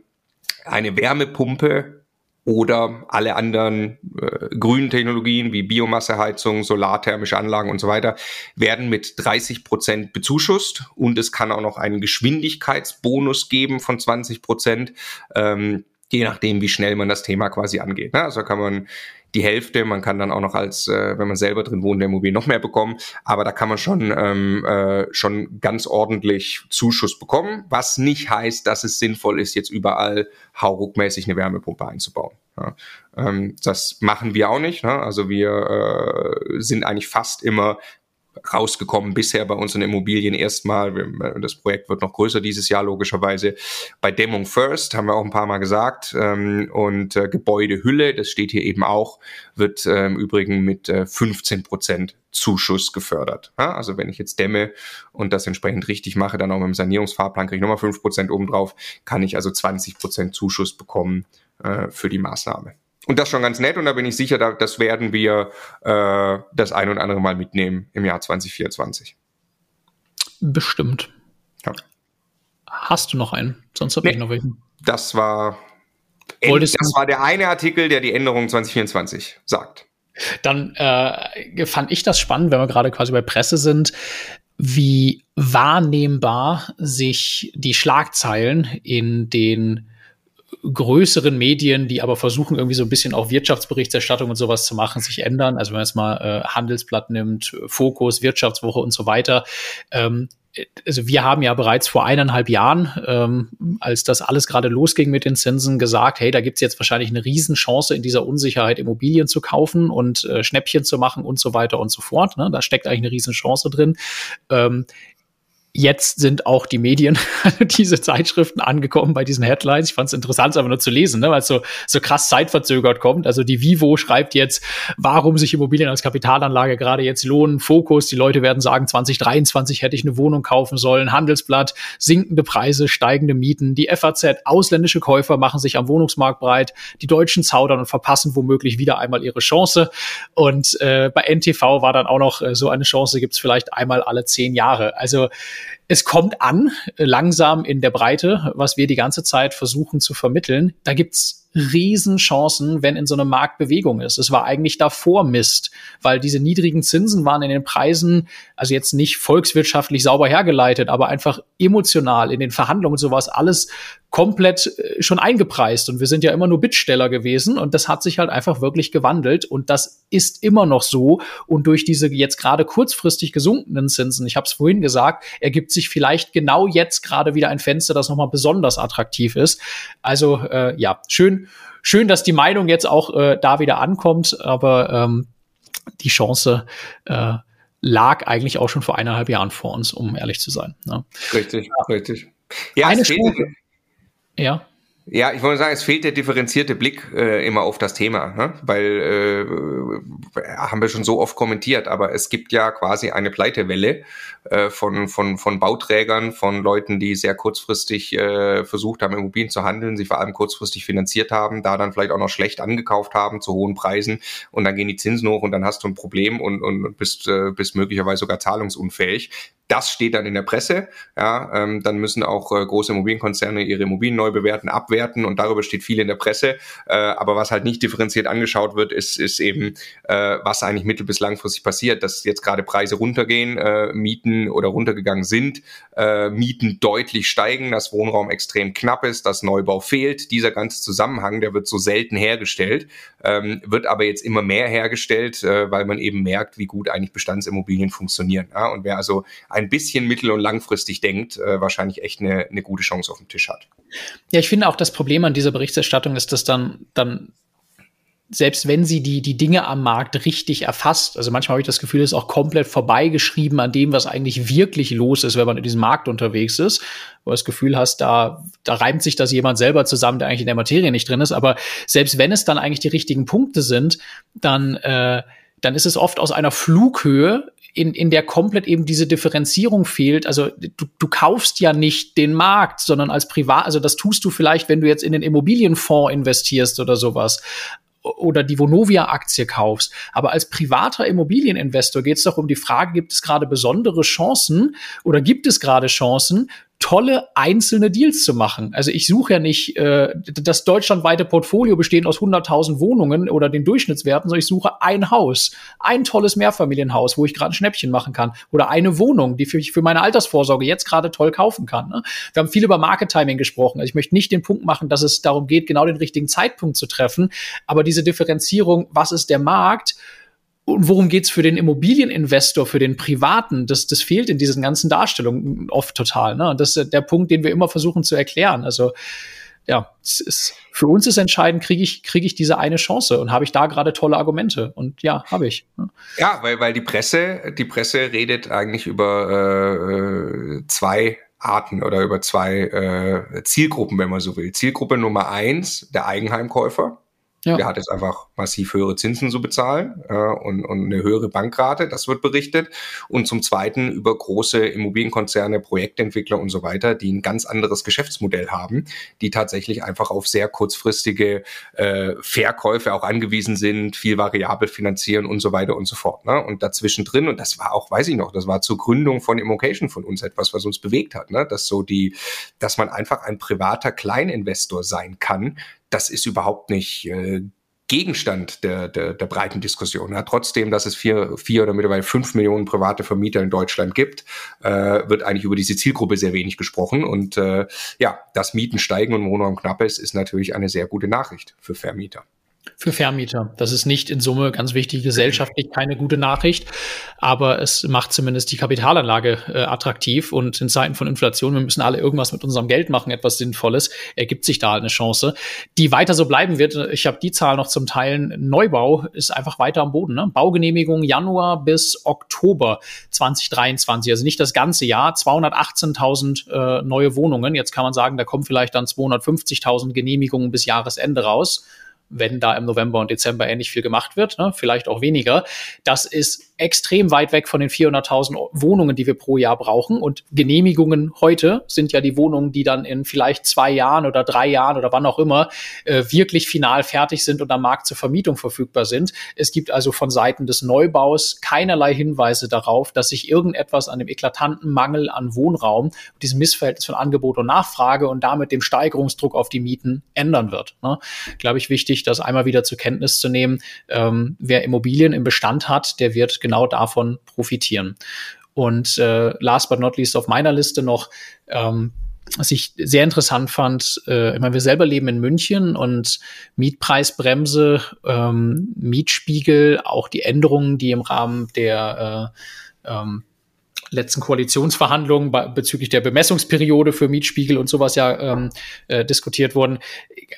eine Wärmepumpe oder alle anderen äh, grünen Technologien wie Biomasseheizung, solarthermische Anlagen und so weiter werden mit 30 Prozent bezuschusst und es kann auch noch einen Geschwindigkeitsbonus geben von 20 Prozent, ähm, je nachdem, wie schnell man das Thema quasi angeht. Ne? Also kann man die Hälfte. Man kann dann auch noch als, äh, wenn man selber drin wohnt, der Immobilie noch mehr bekommen. Aber da kann man schon, ähm, äh, schon ganz ordentlich Zuschuss bekommen, was nicht heißt, dass es sinnvoll ist, jetzt überall hauruckmäßig eine Wärmepumpe einzubauen. Ja, ähm, das machen wir auch nicht. Ne? Also wir äh, sind eigentlich fast immer rausgekommen bisher bei unseren Immobilien erstmal. Das Projekt wird noch größer dieses Jahr logischerweise. Bei Dämmung First haben wir auch ein paar Mal gesagt ähm, und äh, Gebäudehülle, das steht hier eben auch, wird äh, im Übrigen mit äh, 15 Prozent Zuschuss gefördert. Also wenn ich jetzt dämme und das entsprechend richtig mache, dann auch mit dem Sanierungsfahrplan kriege ich nochmal 5 Prozent obendrauf, kann ich also 20 Prozent Zuschuss bekommen äh, für die Maßnahme. Und das schon ganz nett und da bin ich sicher, da, das werden wir äh, das ein und andere Mal mitnehmen im Jahr 2024. Bestimmt. Ja. Hast du noch einen? Sonst habe nee, ich noch welchen. Das war, das war der eine Artikel, der die Änderung 2024 sagt. Dann äh, fand ich das spannend, wenn wir gerade quasi bei Presse sind, wie wahrnehmbar sich die Schlagzeilen in den größeren Medien, die aber versuchen, irgendwie so ein bisschen auch Wirtschaftsberichterstattung und sowas zu machen, sich ändern. Also wenn man jetzt mal äh, Handelsblatt nimmt, Fokus, Wirtschaftswoche und so weiter, ähm, also wir haben ja bereits vor eineinhalb Jahren, ähm, als das alles gerade losging mit den Zinsen, gesagt, hey, da gibt's jetzt wahrscheinlich eine Riesenchance in dieser Unsicherheit, Immobilien zu kaufen und äh, Schnäppchen zu machen und so weiter und so fort. Ne? Da steckt eigentlich eine Riesenchance drin. Ähm, Jetzt sind auch die Medien, diese Zeitschriften angekommen bei diesen Headlines. Ich fand es interessant, einfach nur zu lesen, ne? weil es so, so krass zeitverzögert kommt. Also die Vivo schreibt jetzt, warum sich Immobilien als Kapitalanlage gerade jetzt lohnen. Fokus, die Leute werden sagen, 2023 hätte ich eine Wohnung kaufen sollen. Handelsblatt, sinkende Preise, steigende Mieten. Die FAZ, ausländische Käufer machen sich am Wohnungsmarkt breit. Die Deutschen zaudern und verpassen womöglich wieder einmal ihre Chance. Und äh, bei NTV war dann auch noch äh, so eine Chance, gibt's vielleicht einmal alle zehn Jahre. Also es kommt an, langsam in der Breite, was wir die ganze Zeit versuchen zu vermitteln. Da gibt's Riesenchancen, wenn in so einem Markt Bewegung ist. Es war eigentlich davor Mist, weil diese niedrigen Zinsen waren in den Preisen, also jetzt nicht volkswirtschaftlich sauber hergeleitet, aber einfach emotional in den Verhandlungen und sowas alles komplett äh, schon eingepreist. Und wir sind ja immer nur Bittsteller gewesen und das hat sich halt einfach wirklich gewandelt und das ist immer noch so. Und durch diese jetzt gerade kurzfristig gesunkenen Zinsen, ich habe es vorhin gesagt, ergibt sich vielleicht genau jetzt gerade wieder ein Fenster, das nochmal besonders attraktiv ist. Also äh, ja, schön, schön, dass die Meinung jetzt auch äh, da wieder ankommt, aber ähm, die Chance äh, lag eigentlich auch schon vor eineinhalb Jahren vor uns, um ehrlich zu sein. Ne? Richtig, ja. richtig. Ja, Eine Chance, ja. Ja, ich wollte sagen, es fehlt der differenzierte Blick äh, immer auf das Thema, ne? weil äh, haben wir schon so oft kommentiert, aber es gibt ja quasi eine Pleitewelle äh, von, von, von Bauträgern, von Leuten, die sehr kurzfristig äh, versucht haben, Immobilien zu handeln, sie vor allem kurzfristig finanziert haben, da dann vielleicht auch noch schlecht angekauft haben zu hohen Preisen und dann gehen die Zinsen hoch und dann hast du ein Problem und, und bist, äh, bist möglicherweise sogar zahlungsunfähig. Das steht dann in der Presse. Ja, ähm, dann müssen auch äh, große Immobilienkonzerne ihre Immobilien neu bewerten, abwerten und darüber steht viel in der Presse. Äh, aber was halt nicht differenziert angeschaut wird, ist, ist eben, äh, was eigentlich mittel- bis langfristig passiert, dass jetzt gerade Preise runtergehen, äh, Mieten oder runtergegangen sind, äh, Mieten deutlich steigen, dass Wohnraum extrem knapp ist, dass Neubau fehlt. Dieser ganze Zusammenhang, der wird so selten hergestellt, ähm, wird aber jetzt immer mehr hergestellt, äh, weil man eben merkt, wie gut eigentlich Bestandsimmobilien funktionieren. Ja? Und wer also ein bisschen mittel- und langfristig denkt, äh, wahrscheinlich echt eine, eine gute Chance auf dem Tisch hat. Ja, ich finde auch das Problem an dieser Berichterstattung ist, dass dann, dann selbst wenn sie die, die Dinge am Markt richtig erfasst, also manchmal habe ich das Gefühl, es ist auch komplett vorbeigeschrieben an dem, was eigentlich wirklich los ist, wenn man in diesem Markt unterwegs ist, wo du das Gefühl hast, da, da reimt sich das jemand selber zusammen, der eigentlich in der Materie nicht drin ist. Aber selbst wenn es dann eigentlich die richtigen Punkte sind, dann, äh, dann ist es oft aus einer Flughöhe in, in der komplett eben diese Differenzierung fehlt. Also du, du kaufst ja nicht den Markt, sondern als Privat, also das tust du vielleicht, wenn du jetzt in den Immobilienfonds investierst oder sowas oder die Vonovia-Aktie kaufst. Aber als privater Immobilieninvestor geht es doch um die Frage, gibt es gerade besondere Chancen oder gibt es gerade Chancen, tolle einzelne Deals zu machen. Also ich suche ja nicht äh, das deutschlandweite Portfolio bestehend aus 100.000 Wohnungen oder den Durchschnittswerten, sondern ich suche ein Haus, ein tolles Mehrfamilienhaus, wo ich gerade ein Schnäppchen machen kann oder eine Wohnung, die ich für meine Altersvorsorge jetzt gerade toll kaufen kann. Ne? Wir haben viel über Market Timing gesprochen. Also ich möchte nicht den Punkt machen, dass es darum geht, genau den richtigen Zeitpunkt zu treffen, aber diese Differenzierung, was ist der Markt? Und worum geht's für den Immobilieninvestor, für den Privaten? Das, das fehlt in diesen ganzen Darstellungen oft total. Ne? Und das ist der Punkt, den wir immer versuchen zu erklären. Also ja, es ist, für uns ist entscheidend, kriege ich, kriege ich diese eine Chance und habe ich da gerade tolle Argumente? Und ja, habe ich. Ne? Ja, weil, weil die Presse, die Presse redet eigentlich über äh, zwei Arten oder über zwei äh, Zielgruppen, wenn man so will. Zielgruppe Nummer eins, der Eigenheimkäufer. Ja. Der hat jetzt einfach massiv höhere Zinsen zu bezahlen äh, und, und eine höhere Bankrate, das wird berichtet. Und zum Zweiten über große Immobilienkonzerne, Projektentwickler und so weiter, die ein ganz anderes Geschäftsmodell haben, die tatsächlich einfach auf sehr kurzfristige äh, Verkäufe auch angewiesen sind, viel variabel finanzieren und so weiter und so fort. Ne? Und dazwischen drin, und das war auch, weiß ich noch, das war zur Gründung von Immocation von uns etwas, was uns bewegt hat, ne? dass so die, dass man einfach ein privater Kleininvestor sein kann, das ist überhaupt nicht äh, Gegenstand der, der, der breiten Diskussion. Ja, trotzdem, dass es vier, vier oder mittlerweile fünf Millionen private Vermieter in Deutschland gibt, äh, wird eigentlich über diese Zielgruppe sehr wenig gesprochen. Und äh, ja, dass Mieten steigen und Wohnraum knapp ist, ist natürlich eine sehr gute Nachricht für Vermieter. Für Vermieter. Das ist nicht in Summe ganz wichtig gesellschaftlich keine gute Nachricht, aber es macht zumindest die Kapitalanlage äh, attraktiv und in Zeiten von Inflation, wir müssen alle irgendwas mit unserem Geld machen, etwas Sinnvolles, ergibt sich da eine Chance, die weiter so bleiben wird. Ich habe die Zahl noch zum Teilen. Neubau ist einfach weiter am Boden. Ne? Baugenehmigung Januar bis Oktober 2023, also nicht das ganze Jahr, 218.000 äh, neue Wohnungen. Jetzt kann man sagen, da kommen vielleicht dann 250.000 Genehmigungen bis Jahresende raus wenn da im November und Dezember ähnlich viel gemacht wird, ne, vielleicht auch weniger. Das ist extrem weit weg von den 400.000 Wohnungen, die wir pro Jahr brauchen. Und Genehmigungen heute sind ja die Wohnungen, die dann in vielleicht zwei Jahren oder drei Jahren oder wann auch immer äh, wirklich final fertig sind und am Markt zur Vermietung verfügbar sind. Es gibt also von Seiten des Neubaus keinerlei Hinweise darauf, dass sich irgendetwas an dem eklatanten Mangel an Wohnraum, diesem Missverhältnis von Angebot und Nachfrage und damit dem Steigerungsdruck auf die Mieten ändern wird. Ne? Glaube ich wichtig, das einmal wieder zur Kenntnis zu nehmen. Ähm, wer Immobilien im Bestand hat, der wird genau davon profitieren. Und äh, last but not least auf meiner Liste noch, ähm, was ich sehr interessant fand, äh, ich meine, wir selber leben in München und Mietpreisbremse, ähm, Mietspiegel, auch die Änderungen, die im Rahmen der äh, ähm, letzten Koalitionsverhandlungen bezüglich der Bemessungsperiode für Mietspiegel und sowas ja ähm, äh, diskutiert wurden.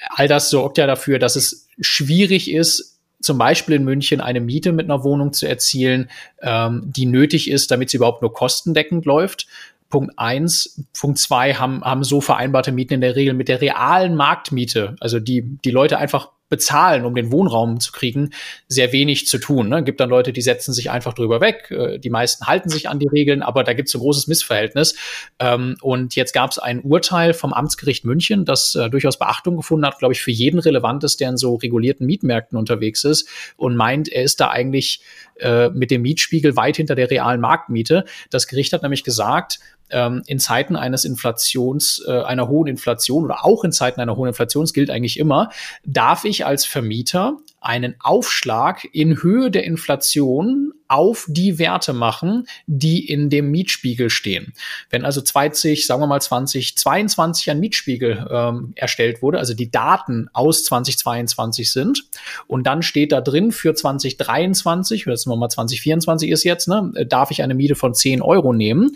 All das sorgt ja dafür, dass es schwierig ist, zum Beispiel in München eine Miete mit einer Wohnung zu erzielen, ähm, die nötig ist, damit sie überhaupt nur kostendeckend läuft. Punkt eins. Punkt zwei haben, haben so vereinbarte Mieten in der Regel mit der realen Marktmiete, also die, die Leute einfach bezahlen, um den Wohnraum zu kriegen, sehr wenig zu tun. Ne? Gibt dann Leute, die setzen sich einfach drüber weg. Äh, die meisten halten sich an die Regeln, aber da gibt es ein großes Missverhältnis. Ähm, und jetzt gab es ein Urteil vom Amtsgericht München, das äh, durchaus Beachtung gefunden hat, glaube ich, für jeden relevant ist, der in so regulierten Mietmärkten unterwegs ist und meint, er ist da eigentlich äh, mit dem Mietspiegel weit hinter der realen Marktmiete. Das Gericht hat nämlich gesagt, ähm, in Zeiten eines Inflations, äh, einer hohen Inflation oder auch in Zeiten einer hohen Inflation, gilt eigentlich immer, darf ich als Vermieter einen Aufschlag in Höhe der Inflation auf die Werte machen, die in dem Mietspiegel stehen. Wenn also 20, sagen wir mal 2022 ein Mietspiegel ähm, erstellt wurde, also die Daten aus 2022 sind und dann steht da drin für 2023, oder sagen wir mal 2024 ist jetzt, ne, darf ich eine Miete von 10 Euro nehmen,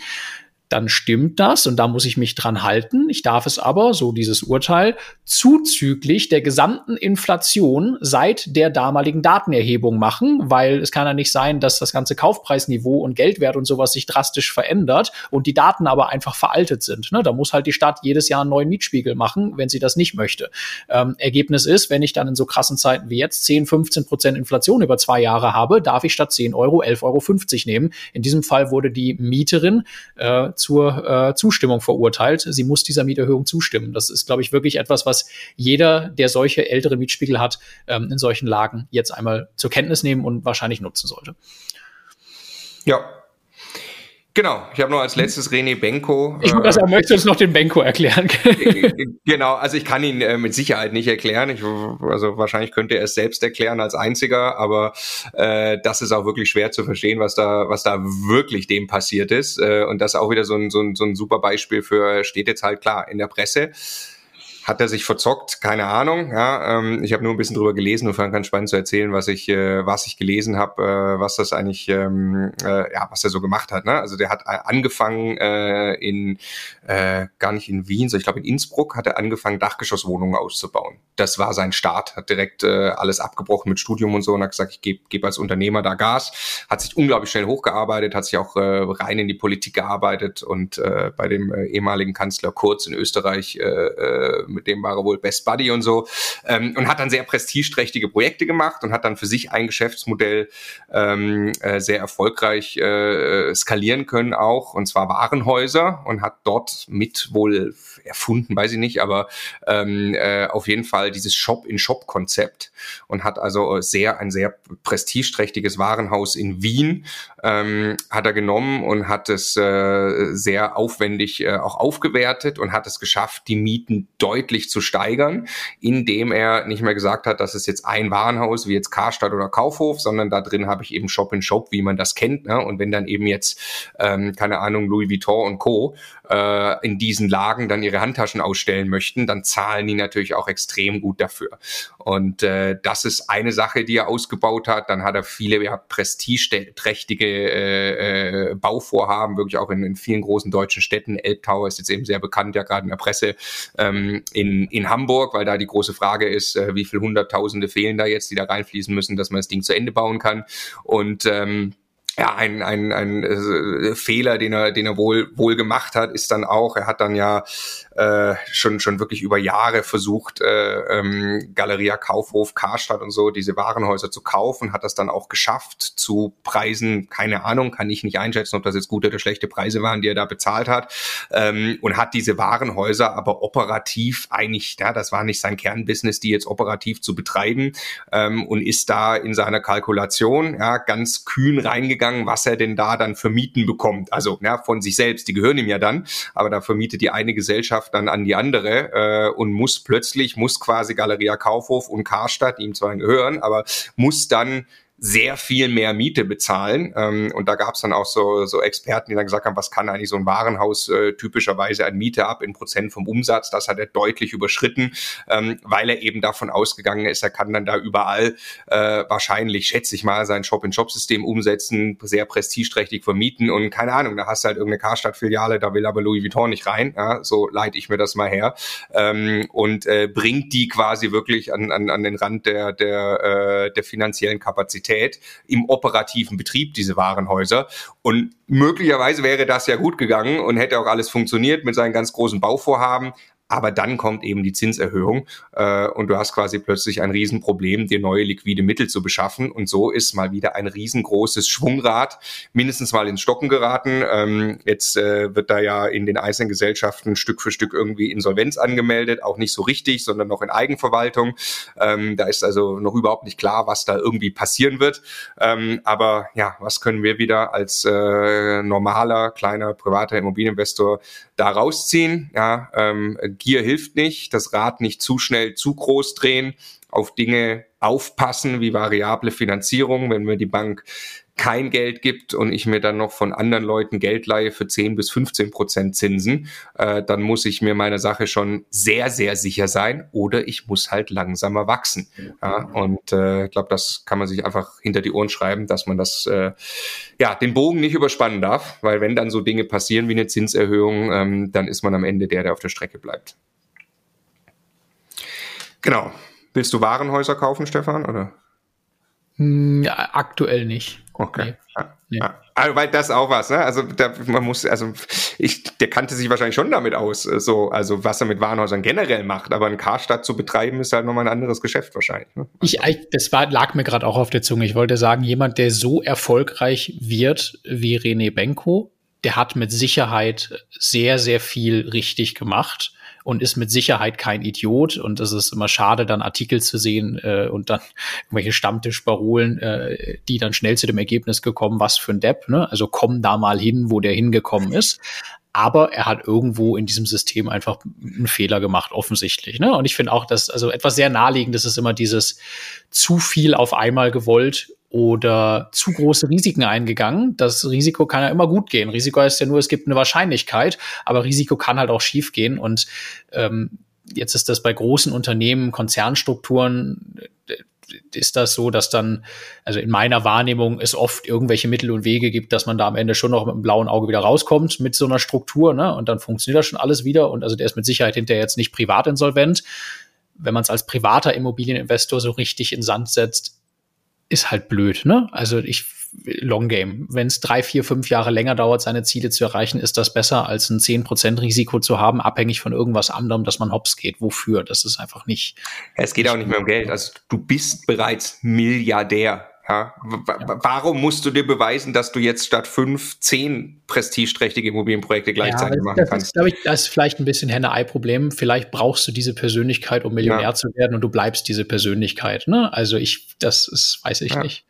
dann stimmt das und da muss ich mich dran halten. Ich darf es aber, so dieses Urteil, zuzüglich der gesamten Inflation seit der damaligen Datenerhebung machen, weil es kann ja nicht sein, dass das ganze Kaufpreisniveau und Geldwert und sowas sich drastisch verändert und die Daten aber einfach veraltet sind. Ne? Da muss halt die Stadt jedes Jahr einen neuen Mietspiegel machen, wenn sie das nicht möchte. Ähm, Ergebnis ist, wenn ich dann in so krassen Zeiten wie jetzt 10, 15 Prozent Inflation über zwei Jahre habe, darf ich statt 10 Euro 11,50 Euro nehmen. In diesem Fall wurde die Mieterin äh, zur äh, Zustimmung verurteilt. Sie muss dieser Mieterhöhung zustimmen. Das ist, glaube ich, wirklich etwas, was jeder, der solche ältere Mietspiegel hat, ähm, in solchen Lagen jetzt einmal zur Kenntnis nehmen und wahrscheinlich nutzen sollte. Ja, Genau, ich habe noch als letztes René Benko. Ich äh, sagen, möchtest du uns noch den Benko erklären? genau, also ich kann ihn äh, mit Sicherheit nicht erklären. Ich, also wahrscheinlich könnte er es selbst erklären als einziger, aber äh, das ist auch wirklich schwer zu verstehen, was da, was da wirklich dem passiert ist. Äh, und das ist auch wieder so ein, so, ein, so ein super Beispiel für, steht jetzt halt klar in der Presse hat er sich verzockt? Keine Ahnung. Ja, ähm, ich habe nur ein bisschen drüber gelesen und fand ganz spannend zu erzählen, was ich, äh, was ich gelesen habe, äh, was das eigentlich, ähm, äh, ja, was er so gemacht hat. Ne? Also der hat äh, angefangen äh, in, äh, gar nicht in Wien, so ich glaube in Innsbruck hat er angefangen, Dachgeschosswohnungen auszubauen. Das war sein Start. Hat direkt äh, alles abgebrochen mit Studium und so und hat gesagt, ich gebe geb als Unternehmer da Gas. Hat sich unglaublich schnell hochgearbeitet, hat sich auch äh, rein in die Politik gearbeitet und äh, bei dem äh, ehemaligen Kanzler Kurz in Österreich äh, äh, mit dem war er wohl Best Buddy und so, ähm, und hat dann sehr prestigeträchtige Projekte gemacht und hat dann für sich ein Geschäftsmodell ähm, äh, sehr erfolgreich äh, skalieren können auch, und zwar Warenhäuser und hat dort mit wohl erfunden, weiß ich nicht, aber ähm, äh, auf jeden Fall dieses Shop-in-Shop-Konzept und hat also sehr ein sehr prestigeträchtiges Warenhaus in Wien ähm, hat er genommen und hat es äh, sehr aufwendig äh, auch aufgewertet und hat es geschafft, die Mieten deutlich zu steigern, indem er nicht mehr gesagt hat, das ist jetzt ein Warenhaus wie jetzt Karstadt oder Kaufhof, sondern da drin habe ich eben Shop in Shop, wie man das kennt. Ne? Und wenn dann eben jetzt, ähm, keine Ahnung, Louis Vuitton und Co. Äh, in diesen Lagen dann ihre Handtaschen ausstellen möchten, dann zahlen die natürlich auch extrem gut dafür. Und äh, das ist eine Sache, die er ausgebaut hat. Dann hat er viele ja, prestigeträchtige äh, äh, Bauvorhaben, wirklich auch in, in vielen großen deutschen Städten. Elbtower ist jetzt eben sehr bekannt, ja gerade in der Presse ähm, in, in Hamburg, weil da die große Frage ist, äh, wie viele Hunderttausende fehlen da jetzt, die da reinfließen müssen, dass man das Ding zu Ende bauen kann. Und ähm, ja, ein, ein, ein äh, Fehler, den er, den er wohl, wohl gemacht hat, ist dann auch, er hat dann ja äh, schon, schon wirklich über Jahre versucht, äh, ähm, Galeria Kaufhof, Karstadt und so, diese Warenhäuser zu kaufen, hat das dann auch geschafft zu Preisen, keine Ahnung, kann ich nicht einschätzen, ob das jetzt gute oder schlechte Preise waren, die er da bezahlt hat, ähm, und hat diese Warenhäuser aber operativ eigentlich, ja, das war nicht sein Kernbusiness, die jetzt operativ zu betreiben, ähm, und ist da in seiner Kalkulation, ja, ganz kühn reingegangen, was er denn da dann für Mieten bekommt, also, ja, von sich selbst, die gehören ihm ja dann, aber da vermietet die eine Gesellschaft dann an die andere äh, und muss plötzlich, muss quasi Galeria Kaufhof und Karstadt, ihm zwar gehören, aber muss dann sehr viel mehr Miete bezahlen. Ähm, und da gab es dann auch so, so Experten, die dann gesagt haben, was kann eigentlich so ein Warenhaus äh, typischerweise an Miete ab in Prozent vom Umsatz. Das hat er deutlich überschritten, ähm, weil er eben davon ausgegangen ist, er kann dann da überall äh, wahrscheinlich, schätze ich mal, sein Shop-in-Shop-System umsetzen, sehr prestigeträchtig vermieten und keine Ahnung, da hast du halt irgendeine Karstadt-Filiale, da will aber Louis Vuitton nicht rein. Ja, so leite ich mir das mal her. Ähm, und äh, bringt die quasi wirklich an, an, an den Rand der, der, äh, der finanziellen Kapazität. Qualität im operativen Betrieb, diese Warenhäuser. Und möglicherweise wäre das ja gut gegangen und hätte auch alles funktioniert mit seinen ganz großen Bauvorhaben. Aber dann kommt eben die Zinserhöhung äh, und du hast quasi plötzlich ein Riesenproblem, dir neue liquide Mittel zu beschaffen. Und so ist mal wieder ein riesengroßes Schwungrad mindestens mal ins Stocken geraten. Ähm, jetzt äh, wird da ja in den einzelnen Gesellschaften Stück für Stück irgendwie Insolvenz angemeldet, auch nicht so richtig, sondern noch in Eigenverwaltung. Ähm, da ist also noch überhaupt nicht klar, was da irgendwie passieren wird. Ähm, aber ja, was können wir wieder als äh, normaler, kleiner, privater Immobilieninvestor da rausziehen? Ja, ähm, Gier hilft nicht, das Rad nicht zu schnell zu groß drehen, auf Dinge aufpassen wie variable Finanzierung, wenn mir die Bank kein Geld gibt und ich mir dann noch von anderen Leuten Geld leihe für 10 bis 15 Prozent Zinsen, äh, dann muss ich mir meiner Sache schon sehr, sehr sicher sein oder ich muss halt langsamer wachsen. Ja, und äh, ich glaube, das kann man sich einfach hinter die Ohren schreiben, dass man das, äh, ja, den Bogen nicht überspannen darf, weil wenn dann so Dinge passieren wie eine Zinserhöhung, ähm, dann ist man am Ende der, der auf der Strecke bleibt. Genau. Willst du Warenhäuser kaufen, Stefan, oder? Hm, ja, aktuell nicht. Okay. Nee. Ja, nee. Also, weil das auch was, ne? Also da, man muss, also ich, der kannte sich wahrscheinlich schon damit aus, äh, so, also was er mit Warenhäusern generell macht, aber ein Karstadt zu betreiben, ist halt nochmal ein anderes Geschäft wahrscheinlich. Ne? Ich, das war, lag mir gerade auch auf der Zunge. Ich wollte sagen, jemand, der so erfolgreich wird wie René Benko, der hat mit Sicherheit sehr, sehr viel richtig gemacht und ist mit Sicherheit kein Idiot. Und es ist immer schade, dann Artikel zu sehen äh, und dann irgendwelche Stammtischparolen, äh, die dann schnell zu dem Ergebnis gekommen, was für ein Depp. Ne? Also komm da mal hin, wo der hingekommen ist. Aber er hat irgendwo in diesem System einfach einen Fehler gemacht, offensichtlich. Ne? Und ich finde auch, dass also etwas sehr naheliegendes ist immer dieses zu viel auf einmal gewollt oder zu große Risiken eingegangen. Das Risiko kann ja immer gut gehen. Risiko heißt ja nur, es gibt eine Wahrscheinlichkeit, aber Risiko kann halt auch schief gehen. Und ähm, jetzt ist das bei großen Unternehmen, Konzernstrukturen, äh, ist das so, dass dann, also in meiner Wahrnehmung, es oft irgendwelche Mittel und Wege gibt, dass man da am Ende schon noch mit einem blauen Auge wieder rauskommt mit so einer Struktur, ne? Und dann funktioniert das schon alles wieder. Und also der ist mit Sicherheit hinterher jetzt nicht privat insolvent. Wenn man es als privater Immobilieninvestor so richtig in Sand setzt, ist halt blöd, ne? Also ich Long Game. Wenn es drei, vier, fünf Jahre länger dauert, seine Ziele zu erreichen, ist das besser, als ein zehn Prozent Risiko zu haben, abhängig von irgendwas anderem, dass man hops geht. Wofür? Das ist einfach nicht. Es geht auch nicht mehr um Geld. Also du bist bereits Milliardär. Ja, ja. Warum musst du dir beweisen, dass du jetzt statt fünf, zehn prestigeträchtige Immobilienprojekte gleichzeitig ja, machen das kannst? Ist, glaube ich, das ist vielleicht ein bisschen Henne-Ei-Problem. Vielleicht brauchst du diese Persönlichkeit, um Millionär zu werden und du bleibst diese Persönlichkeit. Ne? Also ich, das ist, weiß ich nicht.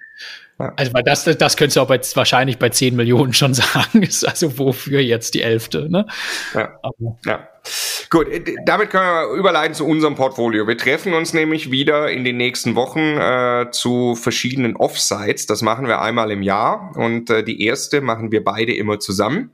Also, weil das, das könntest du auch bei, wahrscheinlich bei 10 Millionen schon sagen. Ist also wofür jetzt die Elfte, ne? Ja. Ja. Gut, äh, damit können wir überleiten zu unserem Portfolio. Wir treffen uns nämlich wieder in den nächsten Wochen äh, zu verschiedenen Offsites. Das machen wir einmal im Jahr und äh, die erste machen wir beide immer zusammen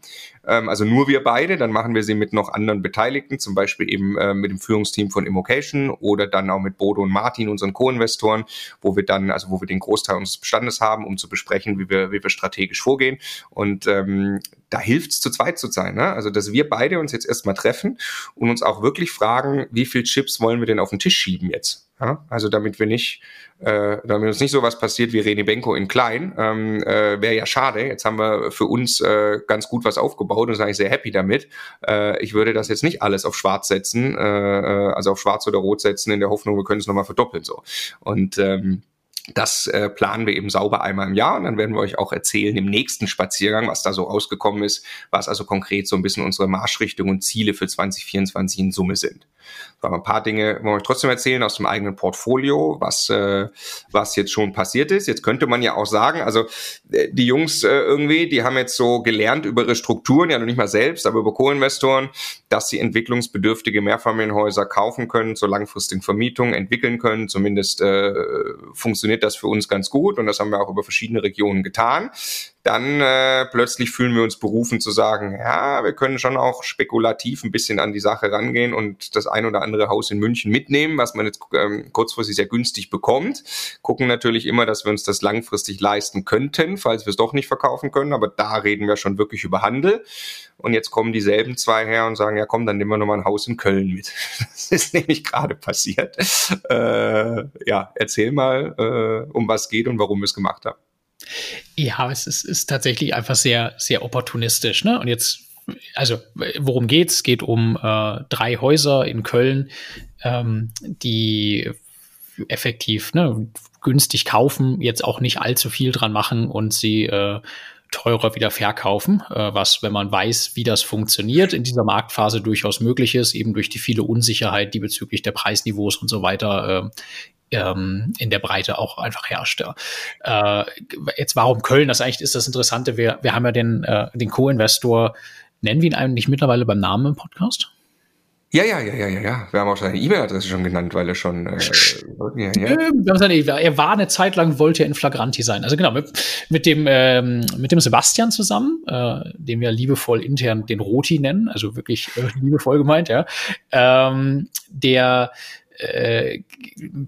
ähm, also nur wir beide, dann machen wir sie mit noch anderen Beteiligten, zum Beispiel eben äh, mit dem Führungsteam von Immocation oder dann auch mit Bodo und Martin, unseren Co-Investoren, wo wir dann, also wo wir den Großteil unseres Bestandes haben, um zu besprechen, wie wir, wie wir strategisch vorgehen. Und ähm, da hilft es zu zweit zu sein. Ne? Also, dass wir beide uns jetzt erstmal treffen und uns auch wirklich fragen, wie viel Chips wollen wir denn auf den Tisch schieben jetzt? Ja? Also damit wir nicht, äh, damit uns nicht so was passiert wie René Benko in klein, ähm, äh, wäre ja schade. Jetzt haben wir für uns äh, ganz gut was aufgebaut und sind eigentlich sehr happy damit. Äh, ich würde das jetzt nicht alles auf schwarz setzen, äh, äh also auf schwarz oder rot setzen, in der Hoffnung, wir können es nochmal verdoppeln so. Und ähm, das äh, planen wir eben sauber einmal im Jahr und dann werden wir euch auch erzählen im nächsten Spaziergang, was da so rausgekommen ist, was also konkret so ein bisschen unsere Marschrichtung und Ziele für 2024 in Summe sind. So, ein paar Dinge wollen wir euch trotzdem erzählen aus dem eigenen Portfolio, was, äh, was jetzt schon passiert ist. Jetzt könnte man ja auch sagen, also äh, die Jungs äh, irgendwie, die haben jetzt so gelernt über ihre Strukturen, ja noch nicht mal selbst, aber über Co-Investoren, dass sie entwicklungsbedürftige Mehrfamilienhäuser kaufen können, zur langfristigen Vermietung entwickeln können. Zumindest äh, funktioniert das für uns ganz gut und das haben wir auch über verschiedene Regionen getan dann äh, plötzlich fühlen wir uns berufen zu sagen, ja, wir können schon auch spekulativ ein bisschen an die Sache rangehen und das ein oder andere Haus in München mitnehmen, was man jetzt ähm, kurzfristig sehr günstig bekommt. Gucken natürlich immer, dass wir uns das langfristig leisten könnten, falls wir es doch nicht verkaufen können, aber da reden wir schon wirklich über Handel. Und jetzt kommen dieselben zwei her und sagen, ja komm, dann nehmen wir nochmal ein Haus in Köln mit. Das ist nämlich gerade passiert. Äh, ja, erzähl mal, äh, um was geht und warum wir es gemacht haben. Ja, es ist, ist tatsächlich einfach sehr, sehr opportunistisch. Ne? Und jetzt, also worum geht's? Es geht um äh, drei Häuser in Köln, ähm, die effektiv ne, günstig kaufen, jetzt auch nicht allzu viel dran machen und sie äh, teurer wieder verkaufen, äh, was, wenn man weiß, wie das funktioniert, in dieser Marktphase durchaus möglich ist, eben durch die viele Unsicherheit, die bezüglich der Preisniveaus und so weiter äh, ähm, in der Breite auch einfach herrscht. Äh, jetzt warum Köln? Das eigentlich ist das Interessante. Wir, wir haben ja den, äh, den Co-Investor, nennen wir ihn eigentlich mittlerweile beim Namen im Podcast? Ja, ja, ja, ja, ja, ja. Wir haben auch seine E-Mail-Adresse schon genannt, weil er schon. Äh, ja, ja. Er war eine Zeit lang, wollte er in Flagranti sein. Also genau, mit, mit dem, ähm, mit dem Sebastian zusammen, äh, den wir liebevoll intern den Roti nennen, also wirklich äh, liebevoll gemeint, ja. Ähm, der äh,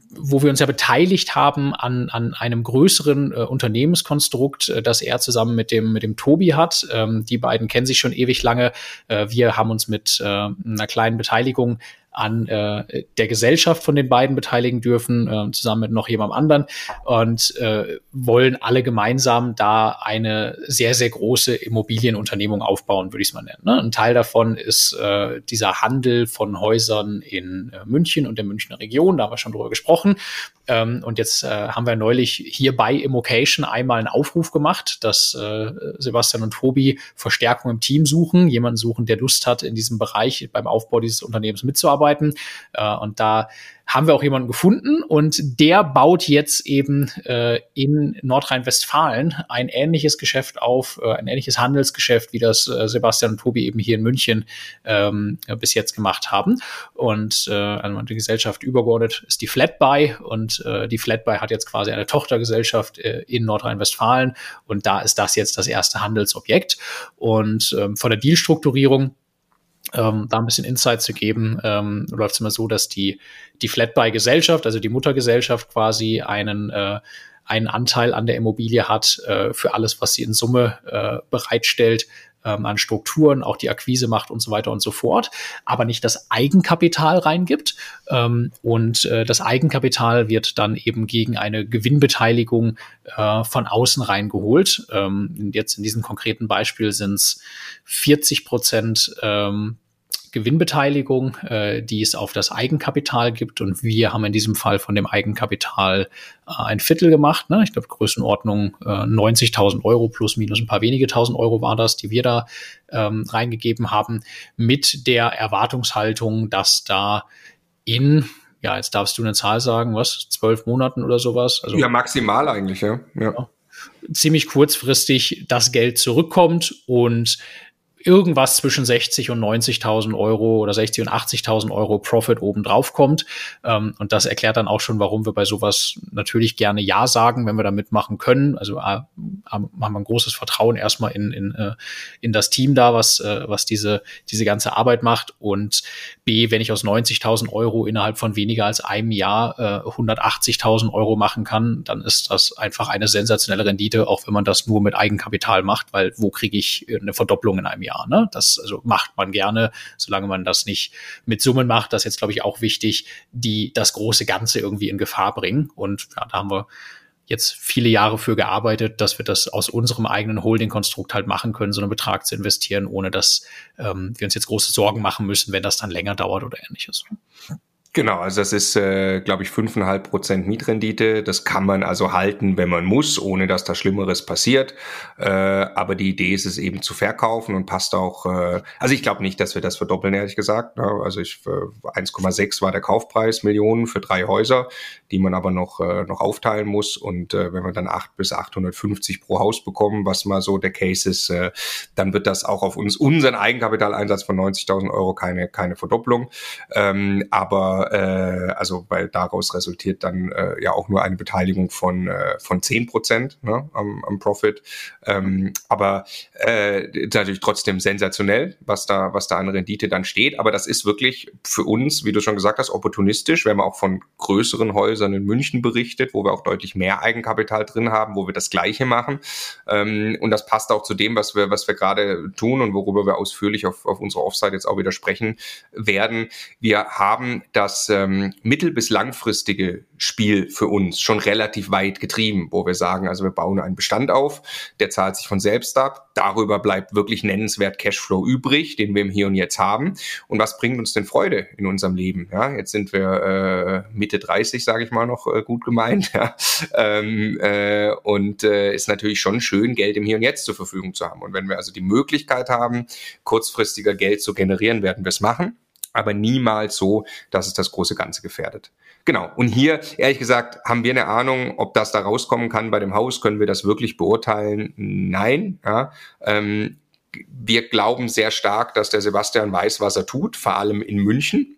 wo wir uns ja beteiligt haben an, an einem größeren äh, Unternehmenskonstrukt, äh, das er zusammen mit dem, mit dem Tobi hat. Ähm, die beiden kennen sich schon ewig lange. Äh, wir haben uns mit äh, einer kleinen Beteiligung an äh, der Gesellschaft von den beiden beteiligen dürfen, äh, zusammen mit noch jemandem anderen und äh, wollen alle gemeinsam da eine sehr, sehr große Immobilienunternehmung aufbauen, würde ich es mal nennen. Ne? Ein Teil davon ist äh, dieser Handel von Häusern in äh, München und der Münchner Region, da haben wir schon drüber gesprochen. Ähm, und jetzt äh, haben wir neulich hier bei Immocation einmal einen Aufruf gemacht, dass äh, Sebastian und Tobi Verstärkung im Team suchen, jemanden suchen, der Lust hat, in diesem Bereich beim Aufbau dieses Unternehmens mitzuarbeiten arbeiten. Äh, und da haben wir auch jemanden gefunden und der baut jetzt eben äh, in Nordrhein-Westfalen ein ähnliches Geschäft auf, äh, ein ähnliches Handelsgeschäft, wie das äh, Sebastian und Tobi eben hier in München ähm, bis jetzt gemacht haben. Und äh, also die Gesellschaft übergeordnet ist die Flatbuy und äh, die Flatbuy hat jetzt quasi eine Tochtergesellschaft äh, in Nordrhein-Westfalen und da ist das jetzt das erste Handelsobjekt. Und ähm, von der Dealstrukturierung ähm, da ein bisschen Insight zu geben, ähm, läuft es immer so, dass die, die Flatbuy-Gesellschaft, also die Muttergesellschaft quasi einen, äh, einen Anteil an der Immobilie hat äh, für alles, was sie in Summe äh, bereitstellt, ähm, an Strukturen, auch die Akquise macht und so weiter und so fort, aber nicht das Eigenkapital reingibt. Ähm, und äh, das Eigenkapital wird dann eben gegen eine Gewinnbeteiligung äh, von außen reingeholt. Ähm, jetzt in diesem konkreten Beispiel sind es 40 Prozent ähm, Gewinnbeteiligung, äh, die es auf das Eigenkapital gibt. Und wir haben in diesem Fall von dem Eigenkapital äh, ein Viertel gemacht. Ne? Ich glaube, Größenordnung äh, 90.000 Euro plus minus ein paar wenige tausend Euro war das, die wir da ähm, reingegeben haben, mit der Erwartungshaltung, dass da in ja, jetzt darfst du eine Zahl sagen, was? Zwölf Monaten oder sowas? Also, ja, maximal eigentlich, ja. ja. ja ziemlich kurzfristig das Geld zurückkommt und irgendwas zwischen 60 und 90.000 Euro oder 60 und 80.000 Euro Profit obendrauf kommt. Ähm, und das erklärt dann auch schon, warum wir bei sowas natürlich gerne Ja sagen, wenn wir da mitmachen können. Also äh, haben wir ein großes Vertrauen erstmal in, in, äh, in das Team da, was, äh, was diese, diese ganze Arbeit macht. Und B, wenn ich aus 90.000 Euro innerhalb von weniger als einem Jahr äh, 180.000 Euro machen kann, dann ist das einfach eine sensationelle Rendite, auch wenn man das nur mit Eigenkapital macht, weil wo kriege ich eine Verdopplung in einem Jahr? Ne? Das also macht man gerne, solange man das nicht mit Summen macht. Das ist jetzt, glaube ich, auch wichtig, die das große Ganze irgendwie in Gefahr bringen. Und ja, da haben wir jetzt viele Jahre für gearbeitet, dass wir das aus unserem eigenen Holding-Konstrukt halt machen können, so einen Betrag zu investieren, ohne dass ähm, wir uns jetzt große Sorgen machen müssen, wenn das dann länger dauert oder ähnliches. Genau, also das ist, äh, glaube ich, fünfeinhalb Prozent Mietrendite. Das kann man also halten, wenn man muss, ohne dass da Schlimmeres passiert. Äh, aber die Idee ist es eben zu verkaufen und passt auch. Äh, also ich glaube nicht, dass wir das verdoppeln, ehrlich gesagt. Ne? Also ich äh, 1,6 war der Kaufpreis Millionen für drei Häuser, die man aber noch äh, noch aufteilen muss. Und äh, wenn wir dann 8 bis 850 pro Haus bekommen, was mal so der Case ist, äh, dann wird das auch auf uns unseren Eigenkapitaleinsatz von 90.000 Euro keine keine Verdopplung. Ähm, aber äh, also weil daraus resultiert dann äh, ja auch nur eine Beteiligung von, äh, von 10 Prozent ne, am, am Profit. Ähm, aber äh, natürlich trotzdem sensationell, was da, was da an Rendite dann steht. Aber das ist wirklich für uns, wie du schon gesagt hast, opportunistisch. Wir haben auch von größeren Häusern in München berichtet, wo wir auch deutlich mehr Eigenkapital drin haben, wo wir das Gleiche machen. Ähm, und das passt auch zu dem, was wir, was wir gerade tun und worüber wir ausführlich auf, auf unserer Offsite jetzt auch wieder sprechen werden. Wir haben das das ähm, mittel- bis langfristige Spiel für uns schon relativ weit getrieben, wo wir sagen, also wir bauen einen Bestand auf, der zahlt sich von selbst ab. Darüber bleibt wirklich nennenswert Cashflow übrig, den wir im Hier und Jetzt haben. Und was bringt uns denn Freude in unserem Leben? Ja, jetzt sind wir äh, Mitte 30, sage ich mal noch äh, gut gemeint. Ja. Ähm, äh, und äh, ist natürlich schon schön, Geld im Hier und Jetzt zur Verfügung zu haben. Und wenn wir also die Möglichkeit haben, kurzfristiger Geld zu generieren, werden wir es machen aber niemals so, dass es das große Ganze gefährdet. Genau. Und hier, ehrlich gesagt, haben wir eine Ahnung, ob das da rauskommen kann bei dem Haus. Können wir das wirklich beurteilen? Nein. Ja. Ähm, wir glauben sehr stark, dass der Sebastian weiß, was er tut, vor allem in München.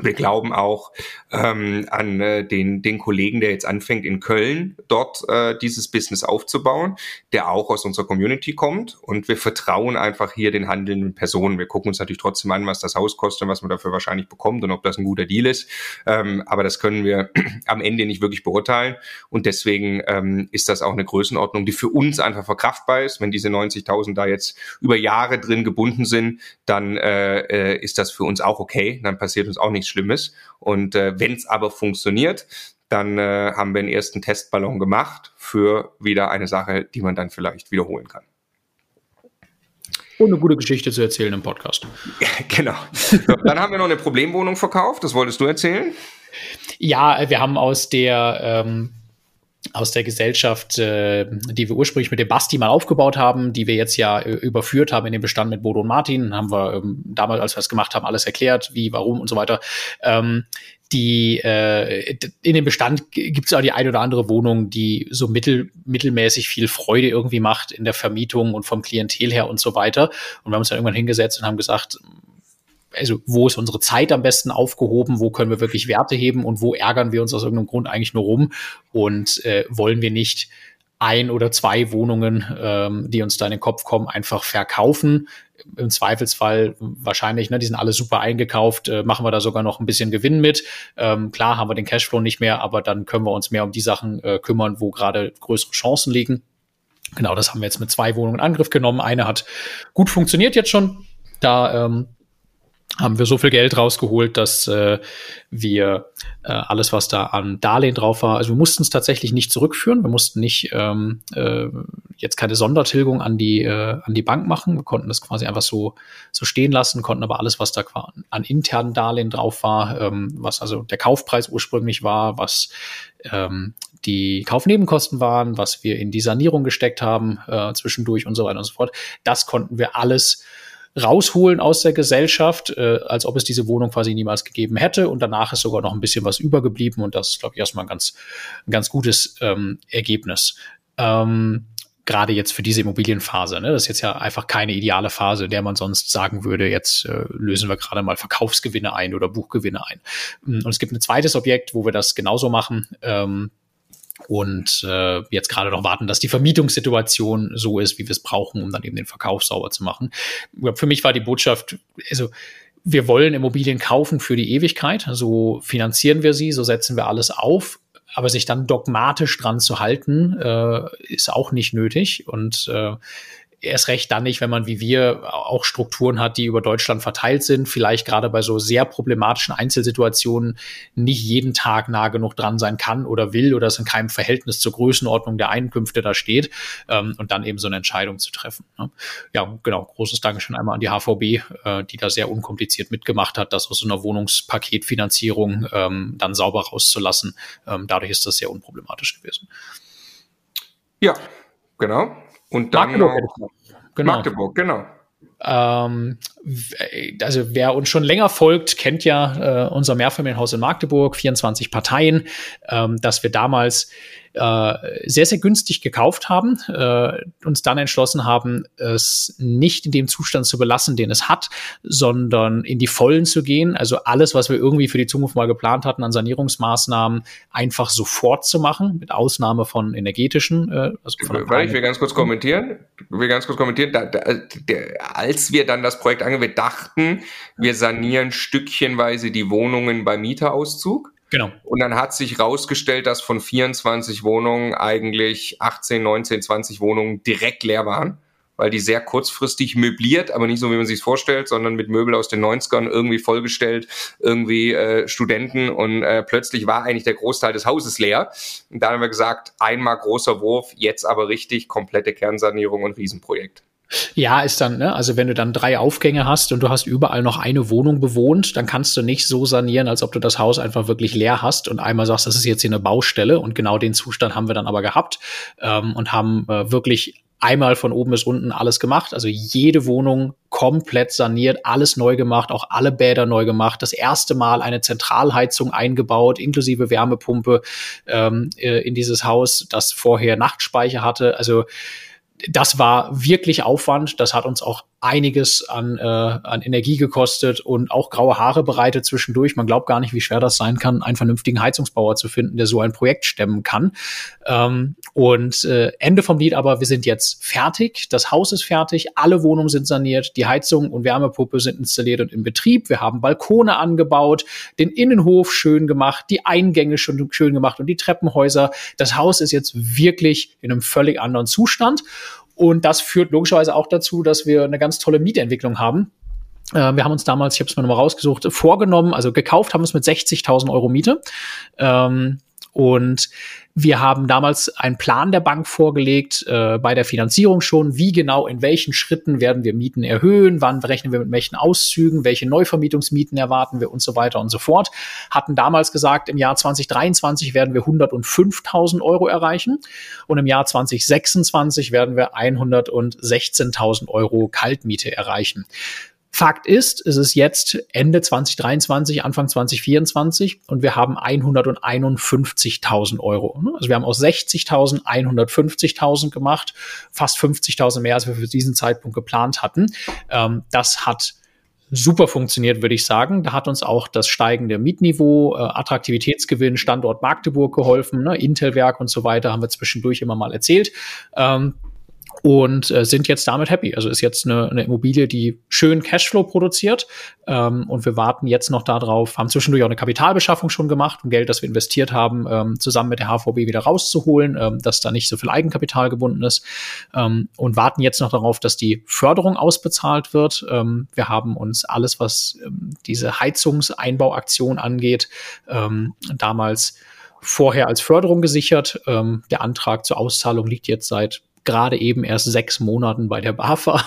Wir glauben auch ähm, an äh, den, den Kollegen, der jetzt anfängt in Köln, dort äh, dieses Business aufzubauen, der auch aus unserer Community kommt. Und wir vertrauen einfach hier den handelnden Personen. Wir gucken uns natürlich trotzdem an, was das Haus kostet und was man dafür wahrscheinlich bekommt und ob das ein guter Deal ist. Ähm, aber das können wir am Ende nicht wirklich beurteilen. Und deswegen ähm, ist das auch eine Größenordnung, die für uns einfach verkraftbar ist. Wenn diese 90.000 da jetzt über Jahre drin gebunden sind, dann äh, äh, ist das für uns auch okay. Dann passiert uns auch nichts Schlimmes. Und äh, wenn es aber funktioniert, dann äh, haben wir einen ersten Testballon gemacht für wieder eine Sache, die man dann vielleicht wiederholen kann. Und eine gute Geschichte zu erzählen im Podcast. genau. So, dann haben wir noch eine Problemwohnung verkauft. Das wolltest du erzählen? Ja, wir haben aus der ähm, aus der Gesellschaft, äh, die wir ursprünglich mit dem Basti mal aufgebaut haben, die wir jetzt ja äh, überführt haben in den Bestand mit Bodo und Martin, haben wir ähm, damals, als wir es gemacht haben, alles erklärt, wie, warum und so weiter. Ähm, die äh, in dem Bestand gibt es auch die eine oder andere Wohnung, die so mittel, mittelmäßig viel Freude irgendwie macht in der Vermietung und vom Klientel her und so weiter. Und wir haben uns dann irgendwann hingesetzt und haben gesagt, also wo ist unsere Zeit am besten aufgehoben, wo können wir wirklich Werte heben und wo ärgern wir uns aus irgendeinem Grund eigentlich nur rum und äh, wollen wir nicht ein oder zwei Wohnungen, ähm, die uns da in den Kopf kommen, einfach verkaufen. Im Zweifelsfall wahrscheinlich, ne, die sind alle super eingekauft, äh, machen wir da sogar noch ein bisschen Gewinn mit. Ähm, klar haben wir den Cashflow nicht mehr, aber dann können wir uns mehr um die Sachen äh, kümmern, wo gerade größere Chancen liegen. Genau, das haben wir jetzt mit zwei Wohnungen in Angriff genommen. Eine hat gut funktioniert jetzt schon. Da ähm, haben wir so viel Geld rausgeholt, dass äh, wir äh, alles, was da an Darlehen drauf war, also wir mussten es tatsächlich nicht zurückführen, wir mussten nicht ähm, äh, jetzt keine Sondertilgung an die äh, an die Bank machen, wir konnten das quasi einfach so so stehen lassen, konnten aber alles, was da an internen Darlehen drauf war, ähm, was also der Kaufpreis ursprünglich war, was ähm, die Kaufnebenkosten waren, was wir in die Sanierung gesteckt haben äh, zwischendurch und so weiter und so fort, das konnten wir alles rausholen aus der Gesellschaft, äh, als ob es diese Wohnung quasi niemals gegeben hätte. Und danach ist sogar noch ein bisschen was übergeblieben. Und das ist, glaube ich, erstmal ein ganz, ein ganz gutes ähm, Ergebnis. Ähm, gerade jetzt für diese Immobilienphase. Ne? Das ist jetzt ja einfach keine ideale Phase, der man sonst sagen würde, jetzt äh, lösen wir gerade mal Verkaufsgewinne ein oder Buchgewinne ein. Und es gibt ein zweites Objekt, wo wir das genauso machen. Ähm, und äh, jetzt gerade noch warten, dass die Vermietungssituation so ist, wie wir es brauchen, um dann eben den Verkauf sauber zu machen. Für mich war die Botschaft, also wir wollen Immobilien kaufen für die Ewigkeit, so finanzieren wir sie, so setzen wir alles auf, aber sich dann dogmatisch dran zu halten, äh, ist auch nicht nötig. Und äh, erst recht dann nicht, wenn man wie wir auch Strukturen hat, die über Deutschland verteilt sind, vielleicht gerade bei so sehr problematischen Einzelsituationen nicht jeden Tag nah genug dran sein kann oder will oder es in keinem Verhältnis zur Größenordnung der Einkünfte da steht ähm, und dann eben so eine Entscheidung zu treffen. Ne? Ja, genau. Großes Dankeschön einmal an die HVB, äh, die da sehr unkompliziert mitgemacht hat, das aus so einer Wohnungspaketfinanzierung ähm, dann sauber rauszulassen. Ähm, dadurch ist das sehr unproblematisch gewesen. Ja, genau. Und dann Magdeburg, noch, genau. Magdeburg, genau. Ähm, also wer uns schon länger folgt, kennt ja äh, unser Mehrfamilienhaus in Magdeburg, 24 Parteien, ähm, dass wir damals sehr, sehr günstig gekauft haben, äh, uns dann entschlossen haben, es nicht in dem Zustand zu belassen, den es hat, sondern in die Vollen zu gehen. Also alles, was wir irgendwie für die Zukunft mal geplant hatten an Sanierungsmaßnahmen, einfach sofort zu machen, mit Ausnahme von energetischen. Äh, also von Weil ich will ganz kurz kommentieren. Ich will ganz kurz kommentieren. Da, da, der, als wir dann das Projekt angehen, wir dachten, wir sanieren stückchenweise die Wohnungen beim Mieterauszug. Genau. Und dann hat sich rausgestellt, dass von 24 Wohnungen eigentlich 18, 19, 20 Wohnungen direkt leer waren, weil die sehr kurzfristig möbliert, aber nicht so, wie man sich vorstellt, sondern mit Möbel aus den 90ern irgendwie vollgestellt, irgendwie äh, Studenten und äh, plötzlich war eigentlich der Großteil des Hauses leer. Und da haben wir gesagt, einmal großer Wurf, jetzt aber richtig komplette Kernsanierung und Riesenprojekt. Ja, ist dann, ne? also wenn du dann drei Aufgänge hast und du hast überall noch eine Wohnung bewohnt, dann kannst du nicht so sanieren, als ob du das Haus einfach wirklich leer hast und einmal sagst, das ist jetzt hier eine Baustelle und genau den Zustand haben wir dann aber gehabt ähm, und haben äh, wirklich einmal von oben bis unten alles gemacht. Also jede Wohnung komplett saniert, alles neu gemacht, auch alle Bäder neu gemacht. Das erste Mal eine Zentralheizung eingebaut, inklusive Wärmepumpe ähm, äh, in dieses Haus, das vorher Nachtspeicher hatte. Also das war wirklich Aufwand. Das hat uns auch einiges an, äh, an Energie gekostet und auch graue Haare bereitet zwischendurch. Man glaubt gar nicht, wie schwer das sein kann, einen vernünftigen Heizungsbauer zu finden, der so ein Projekt stemmen kann. Ähm, und äh, Ende vom Lied aber, wir sind jetzt fertig. Das Haus ist fertig, alle Wohnungen sind saniert, die Heizung und Wärmepumpe sind installiert und in Betrieb. Wir haben Balkone angebaut, den Innenhof schön gemacht, die Eingänge schon schön gemacht und die Treppenhäuser. Das Haus ist jetzt wirklich in einem völlig anderen Zustand. Und das führt logischerweise auch dazu, dass wir eine ganz tolle Mietentwicklung haben. Äh, wir haben uns damals, ich habe es mir nochmal rausgesucht, vorgenommen, also gekauft haben wir es mit 60.000 Euro Miete. Ähm, und wir haben damals einen Plan der Bank vorgelegt, äh, bei der Finanzierung schon, wie genau, in welchen Schritten werden wir Mieten erhöhen, wann rechnen wir mit welchen Auszügen, welche Neuvermietungsmieten erwarten wir und so weiter und so fort. Hatten damals gesagt, im Jahr 2023 werden wir 105.000 Euro erreichen und im Jahr 2026 werden wir 116.000 Euro Kaltmiete erreichen. Fakt ist, es ist jetzt Ende 2023, Anfang 2024 und wir haben 151.000 Euro. Ne? Also wir haben aus 60.000 150.000 gemacht, fast 50.000 mehr, als wir für diesen Zeitpunkt geplant hatten. Ähm, das hat super funktioniert, würde ich sagen. Da hat uns auch das steigende Mietniveau, äh, Attraktivitätsgewinn, Standort Magdeburg geholfen, ne? Intelwerk und so weiter, haben wir zwischendurch immer mal erzählt. Ähm, und äh, sind jetzt damit happy. Also ist jetzt eine, eine Immobilie, die schön Cashflow produziert. Ähm, und wir warten jetzt noch darauf, haben zwischendurch auch eine Kapitalbeschaffung schon gemacht, um Geld, das wir investiert haben, ähm, zusammen mit der HVB wieder rauszuholen, ähm, dass da nicht so viel Eigenkapital gebunden ist. Ähm, und warten jetzt noch darauf, dass die Förderung ausbezahlt wird. Ähm, wir haben uns alles, was ähm, diese Heizungseinbauaktion angeht, ähm, damals vorher als Förderung gesichert. Ähm, der Antrag zur Auszahlung liegt jetzt seit gerade eben erst sechs Monaten bei der BAFA.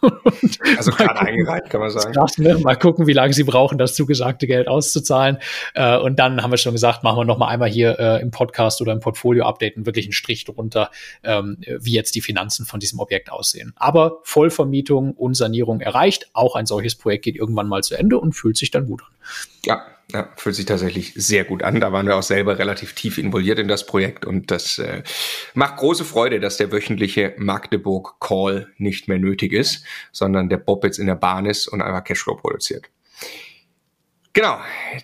also gerade eingereicht, kann man sagen. Krass, ne? Mal gucken, wie lange sie brauchen, das zugesagte Geld auszuzahlen. Äh, und dann haben wir schon gesagt, machen wir noch mal einmal hier äh, im Podcast oder im Portfolio updaten wirklich einen Strich drunter, ähm, wie jetzt die Finanzen von diesem Objekt aussehen. Aber Vollvermietung und Sanierung erreicht. Auch ein solches Projekt geht irgendwann mal zu Ende und fühlt sich dann gut an. Ja, ja, fühlt sich tatsächlich sehr gut an. Da waren wir auch selber relativ tief involviert in das Projekt und das äh, macht große Freude, dass der wöchentliche Magdeburg Call nicht mehr nötig ist, sondern der Bob jetzt in der Bahn ist und einfach Cashflow produziert. Genau,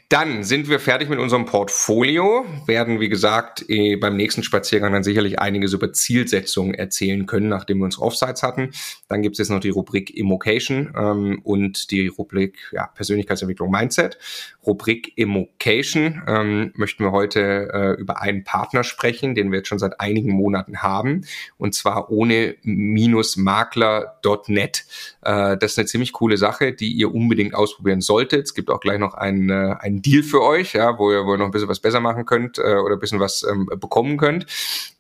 dann sind wir fertig mit unserem Portfolio, werden wie gesagt eh beim nächsten Spaziergang dann sicherlich einiges über Zielsetzungen erzählen können, nachdem wir unsere Offsites hatten. Dann gibt es jetzt noch die Rubrik Immocation ähm, und die Rubrik ja, Persönlichkeitsentwicklung Mindset. Rubrik Immocation ähm, möchten wir heute äh, über einen Partner sprechen, den wir jetzt schon seit einigen Monaten haben, und zwar ohne minusmakler.net. Äh, das ist eine ziemlich coole Sache, die ihr unbedingt ausprobieren solltet. Es gibt auch gleich noch einen, äh, einen Deal für euch, ja, wo ihr, wo noch ein bisschen was besser machen könnt äh, oder ein bisschen was ähm, bekommen könnt.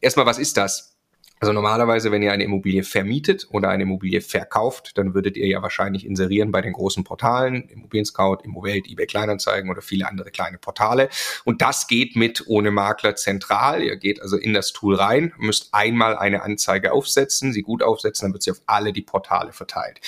Erstmal, was ist das? Also normalerweise, wenn ihr eine Immobilie vermietet oder eine Immobilie verkauft, dann würdet ihr ja wahrscheinlich inserieren bei den großen Portalen, Immobilien Scout, Immowelt, eBay Kleinanzeigen oder viele andere kleine Portale. Und das geht mit ohne Makler zentral. Ihr geht also in das Tool rein, müsst einmal eine Anzeige aufsetzen, sie gut aufsetzen, dann wird sie auf alle die Portale verteilt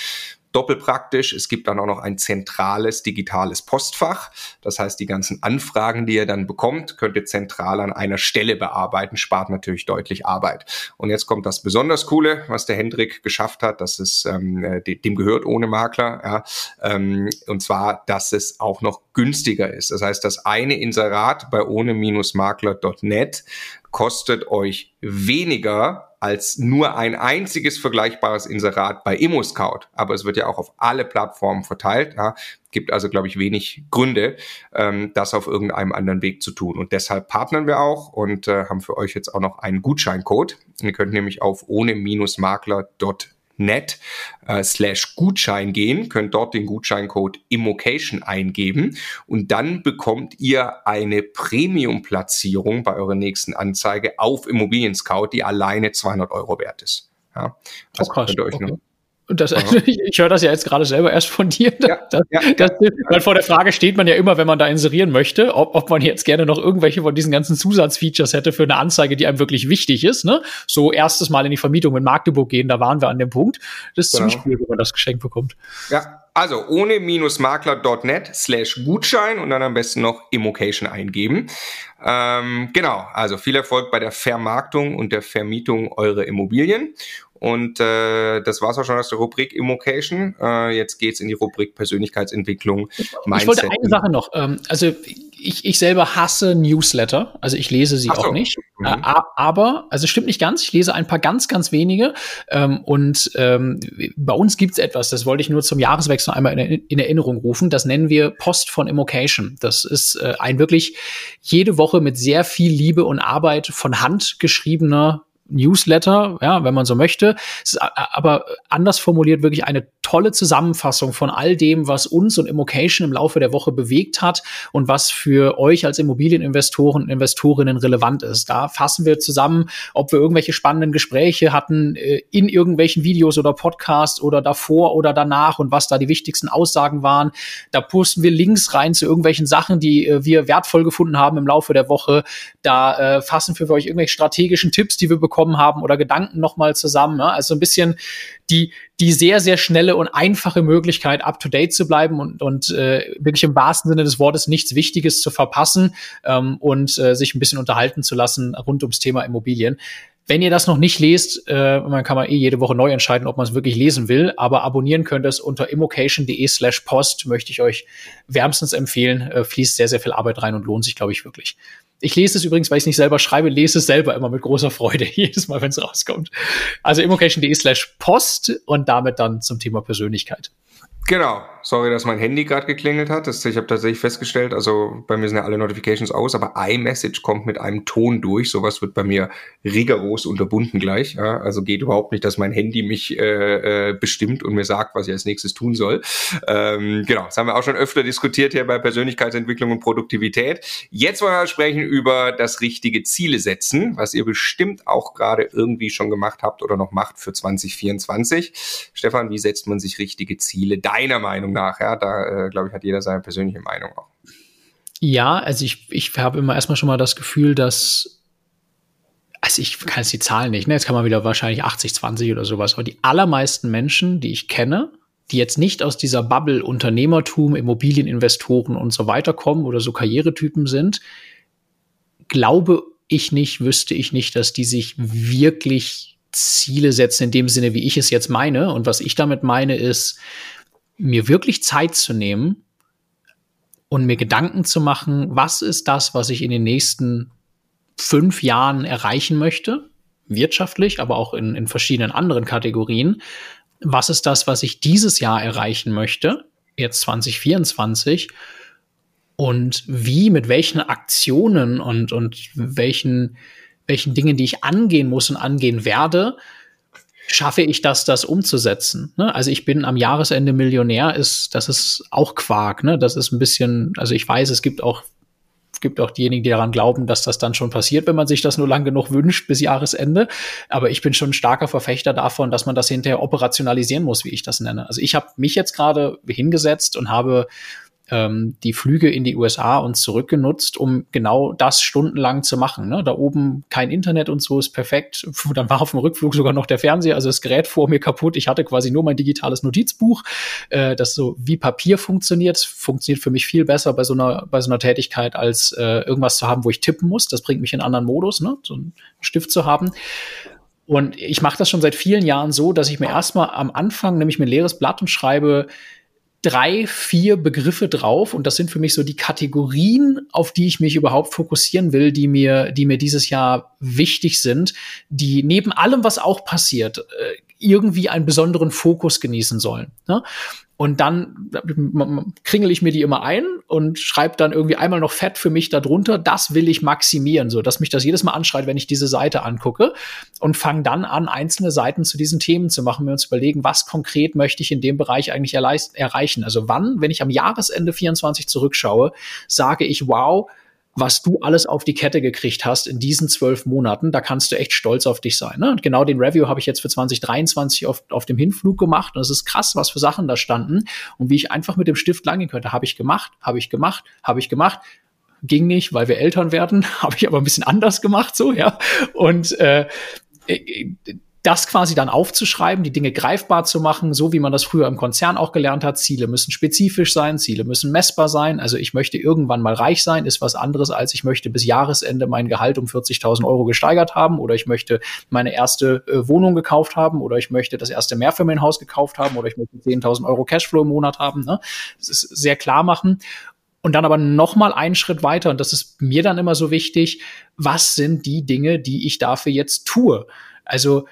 doppelpraktisch. Es gibt dann auch noch ein zentrales digitales Postfach. Das heißt, die ganzen Anfragen, die ihr dann bekommt, könnt ihr zentral an einer Stelle bearbeiten, spart natürlich deutlich Arbeit. Und jetzt kommt das besonders Coole, was der Hendrik geschafft hat. Das ist, ähm, äh, dem gehört ohne Makler. Ja, ähm, und zwar, dass es auch noch günstiger ist. Das heißt, das eine Inserat bei ohne-makler.net kostet euch weniger als nur ein einziges vergleichbares Inserat bei ImmoScout. Aber es wird ja auch auf alle Plattformen verteilt. Ja. Gibt also, glaube ich, wenig Gründe, ähm, das auf irgendeinem anderen Weg zu tun. Und deshalb partnern wir auch und äh, haben für euch jetzt auch noch einen Gutscheincode. Ihr könnt nämlich auf ohne-makler.net net äh, slash Gutschein gehen, könnt dort den Gutscheincode Immocation eingeben und dann bekommt ihr eine Premium-Platzierung bei eurer nächsten Anzeige auf Immobilien Scout, die alleine 200 Euro wert ist. Ja, also oh, könnt ihr euch okay. noch und das, ich höre das ja jetzt gerade selber erst von dir. Ja, das, ja, das, weil vor der Frage steht man ja immer, wenn man da inserieren möchte, ob, ob man jetzt gerne noch irgendwelche von diesen ganzen Zusatzfeatures hätte für eine Anzeige, die einem wirklich wichtig ist. Ne? So erstes Mal in die Vermietung in Magdeburg gehen, da waren wir an dem Punkt. Das ist genau. ziemlich cool, wenn man das geschenkt bekommt. Ja, also ohne minusmakler.net slash Gutschein und dann am besten noch Immocation eingeben. Ähm, genau, also viel Erfolg bei der Vermarktung und der Vermietung eurer Immobilien. Und äh, das war's auch schon aus der Rubrik Immocation. Äh, jetzt geht's in die Rubrik Persönlichkeitsentwicklung. Mindset. Ich wollte eine Sache noch. Ähm, also ich, ich selber hasse Newsletter. Also ich lese sie so. auch nicht. Mhm. Äh, aber, also stimmt nicht ganz. Ich lese ein paar ganz, ganz wenige. Ähm, und ähm, bei uns gibt's etwas, das wollte ich nur zum Jahreswechsel einmal in, in Erinnerung rufen. Das nennen wir Post von Immocation. Das ist äh, ein wirklich jede Woche mit sehr viel Liebe und Arbeit von Hand geschriebener Newsletter, ja, wenn man so möchte. Aber anders formuliert wirklich eine tolle Zusammenfassung von all dem, was uns und Immocation im Laufe der Woche bewegt hat und was für euch als Immobilieninvestoren und Investorinnen relevant ist. Da fassen wir zusammen, ob wir irgendwelche spannenden Gespräche hatten äh, in irgendwelchen Videos oder Podcasts oder davor oder danach und was da die wichtigsten Aussagen waren. Da posten wir Links rein zu irgendwelchen Sachen, die äh, wir wertvoll gefunden haben im Laufe der Woche. Da äh, fassen wir für euch irgendwelche strategischen Tipps, die wir bekommen haben oder Gedanken nochmal zusammen. Ne? Also ein bisschen die, die sehr, sehr schnelle und einfache Möglichkeit, up to date zu bleiben und, und äh, wirklich im wahrsten Sinne des Wortes nichts Wichtiges zu verpassen ähm, und äh, sich ein bisschen unterhalten zu lassen rund ums Thema Immobilien. Wenn ihr das noch nicht lest, äh, man kann man eh jede Woche neu entscheiden, ob man es wirklich lesen will, aber abonnieren könnt ihr es unter immocation.de slash post, möchte ich euch wärmstens empfehlen. Äh, fließt sehr, sehr viel Arbeit rein und lohnt sich, glaube ich, wirklich. Ich lese es übrigens, weil ich es nicht selber schreibe, lese es selber immer mit großer Freude, jedes Mal, wenn es rauskommt. Also immocation.de slash post und damit dann zum Thema Persönlichkeit. Genau. Sorry, dass mein Handy gerade geklingelt hat. Das, ich habe tatsächlich festgestellt, also bei mir sind ja alle Notifications aus, aber iMessage kommt mit einem Ton durch. Sowas wird bei mir rigoros unterbunden gleich. Ja? Also geht überhaupt nicht, dass mein Handy mich äh, äh, bestimmt und mir sagt, was ich als nächstes tun soll. Ähm, genau, das haben wir auch schon öfter diskutiert hier bei Persönlichkeitsentwicklung und Produktivität. Jetzt wollen wir sprechen über das richtige Ziele setzen, was ihr bestimmt auch gerade irgendwie schon gemacht habt oder noch macht für 2024. Stefan, wie setzt man sich richtige Ziele deiner Meinung Meinung nach. Ja, da äh, glaube ich, hat jeder seine persönliche Meinung auch. Ja, also ich, ich habe immer erstmal schon mal das Gefühl, dass, also ich kann jetzt die Zahlen nicht, ne? Jetzt kann man wieder wahrscheinlich 80, 20 oder sowas, aber die allermeisten Menschen, die ich kenne, die jetzt nicht aus dieser Bubble Unternehmertum, Immobilieninvestoren und so weiter kommen oder so Karrieretypen sind, glaube ich nicht, wüsste ich nicht, dass die sich wirklich Ziele setzen in dem Sinne, wie ich es jetzt meine. Und was ich damit meine, ist, mir wirklich Zeit zu nehmen und mir Gedanken zu machen, was ist das, was ich in den nächsten fünf Jahren erreichen möchte, wirtschaftlich, aber auch in, in verschiedenen anderen Kategorien. Was ist das, was ich dieses Jahr erreichen möchte, jetzt 2024? Und wie, mit welchen Aktionen und, und welchen, welchen Dingen, die ich angehen muss und angehen werde, schaffe ich das, das umzusetzen? Ne? Also ich bin am Jahresende Millionär, ist, das ist auch Quark, ne? Das ist ein bisschen, also ich weiß, es gibt auch gibt auch diejenigen, die daran glauben, dass das dann schon passiert, wenn man sich das nur lang genug wünscht bis Jahresende. Aber ich bin schon ein starker Verfechter davon, dass man das hinterher operationalisieren muss, wie ich das nenne. Also ich habe mich jetzt gerade hingesetzt und habe ähm, die Flüge in die USA und zurück genutzt, um genau das stundenlang zu machen. Ne? Da oben kein Internet und so ist perfekt. Dann war auf dem Rückflug sogar noch der Fernseher, also das Gerät vor mir kaputt. Ich hatte quasi nur mein digitales Notizbuch, äh, das so wie Papier funktioniert. Funktioniert für mich viel besser bei so einer, bei so einer Tätigkeit, als äh, irgendwas zu haben, wo ich tippen muss. Das bringt mich in einen anderen Modus, ne? so einen Stift zu haben. Und ich mache das schon seit vielen Jahren so, dass ich mir erstmal am Anfang nämlich mir leeres Blatt und schreibe, drei, vier Begriffe drauf und das sind für mich so die Kategorien, auf die ich mich überhaupt fokussieren will, die mir, die mir dieses Jahr wichtig sind, die neben allem, was auch passiert, äh, irgendwie einen besonderen Fokus genießen sollen. Ne? Und dann kringel ich mir die immer ein und schreibe dann irgendwie einmal noch fett für mich darunter, das will ich maximieren, so dass mich das jedes Mal anschreit, wenn ich diese Seite angucke und fange dann an, einzelne Seiten zu diesen Themen zu machen, mir uns überlegen, was konkret möchte ich in dem Bereich eigentlich erreichen. Also wann, wenn ich am Jahresende 24 zurückschaue, sage ich, wow, was du alles auf die Kette gekriegt hast in diesen zwölf Monaten, da kannst du echt stolz auf dich sein. Ne? Und genau den Review habe ich jetzt für 2023 auf, auf dem Hinflug gemacht. Und es ist krass, was für Sachen da standen und wie ich einfach mit dem Stift langgehen könnte. Habe ich gemacht, habe ich gemacht, habe ich gemacht. Ging nicht, weil wir Eltern werden, habe ich aber ein bisschen anders gemacht, so, ja. Und äh, äh das quasi dann aufzuschreiben, die Dinge greifbar zu machen, so wie man das früher im Konzern auch gelernt hat. Ziele müssen spezifisch sein, Ziele müssen messbar sein. Also ich möchte irgendwann mal reich sein, ist was anderes als ich möchte bis Jahresende mein Gehalt um 40.000 Euro gesteigert haben oder ich möchte meine erste äh, Wohnung gekauft haben oder ich möchte das erste Mehrfamilienhaus gekauft haben oder ich möchte 10.000 Euro Cashflow im Monat haben. Ne? Das ist sehr klar machen. Und dann aber noch mal einen Schritt weiter, und das ist mir dann immer so wichtig, was sind die Dinge, die ich dafür jetzt tue? Also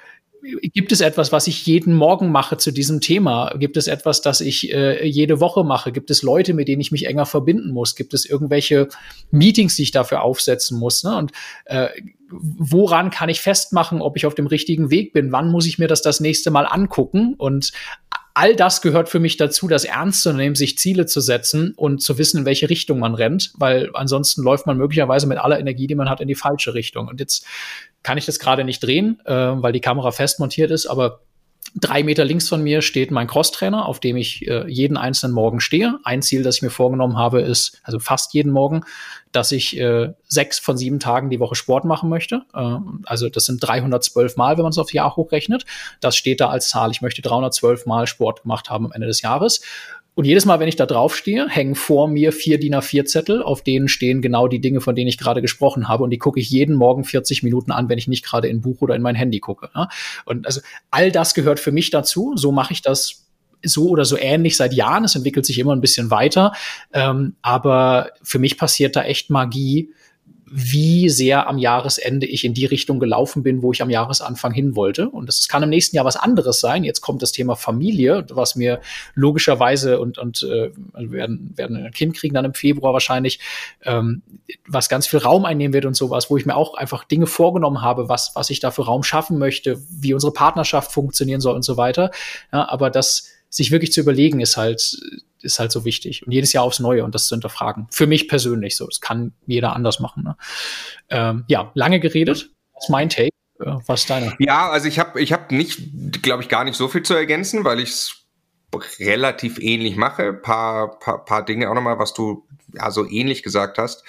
Gibt es etwas, was ich jeden Morgen mache zu diesem Thema? Gibt es etwas, das ich äh, jede Woche mache? Gibt es Leute, mit denen ich mich enger verbinden muss? Gibt es irgendwelche Meetings, die ich dafür aufsetzen muss? Ne? Und äh, woran kann ich festmachen, ob ich auf dem richtigen Weg bin? Wann muss ich mir das das nächste Mal angucken? Und all das gehört für mich dazu, das ernst zu nehmen, sich Ziele zu setzen und zu wissen, in welche Richtung man rennt, weil ansonsten läuft man möglicherweise mit aller Energie, die man hat, in die falsche Richtung. Und jetzt kann ich das gerade nicht drehen, äh, weil die Kamera fest montiert ist, aber Drei Meter links von mir steht mein Crosstrainer, auf dem ich äh, jeden einzelnen Morgen stehe. Ein Ziel, das ich mir vorgenommen habe, ist, also fast jeden Morgen, dass ich äh, sechs von sieben Tagen die Woche Sport machen möchte. Äh, also das sind 312 Mal, wenn man es aufs Jahr hochrechnet. Das steht da als Zahl. Ich möchte 312 Mal Sport gemacht haben am Ende des Jahres. Und jedes Mal, wenn ich da draufstehe, hängen vor mir vier DIN A4-Zettel, auf denen stehen genau die Dinge, von denen ich gerade gesprochen habe. Und die gucke ich jeden Morgen 40 Minuten an, wenn ich nicht gerade in Buch oder in mein Handy gucke. Ne? Und also all das gehört für mich dazu. So mache ich das so oder so ähnlich seit Jahren. Es entwickelt sich immer ein bisschen weiter. Ähm, aber für mich passiert da echt Magie, wie sehr am Jahresende ich in die Richtung gelaufen bin, wo ich am Jahresanfang hin wollte. Und das kann im nächsten Jahr was anderes sein. Jetzt kommt das Thema Familie, was mir logischerweise und, und äh, werden, werden ein Kind kriegen dann im Februar wahrscheinlich, ähm, was ganz viel Raum einnehmen wird und sowas, wo ich mir auch einfach Dinge vorgenommen habe, was, was ich da für Raum schaffen möchte, wie unsere Partnerschaft funktionieren soll und so weiter. Ja, aber das sich wirklich zu überlegen, ist halt ist halt so wichtig. Und jedes Jahr aufs Neue und das zu hinterfragen. Für mich persönlich so. Das kann jeder anders machen. Ne? Ähm, ja, lange geredet. Das ist mein Take. Äh, was ist deiner? Ja, also ich habe ich hab nicht, glaube ich, gar nicht so viel zu ergänzen, weil ich es relativ ähnlich mache. Paar, paar, paar Dinge auch nochmal, was du ja so ähnlich gesagt hast.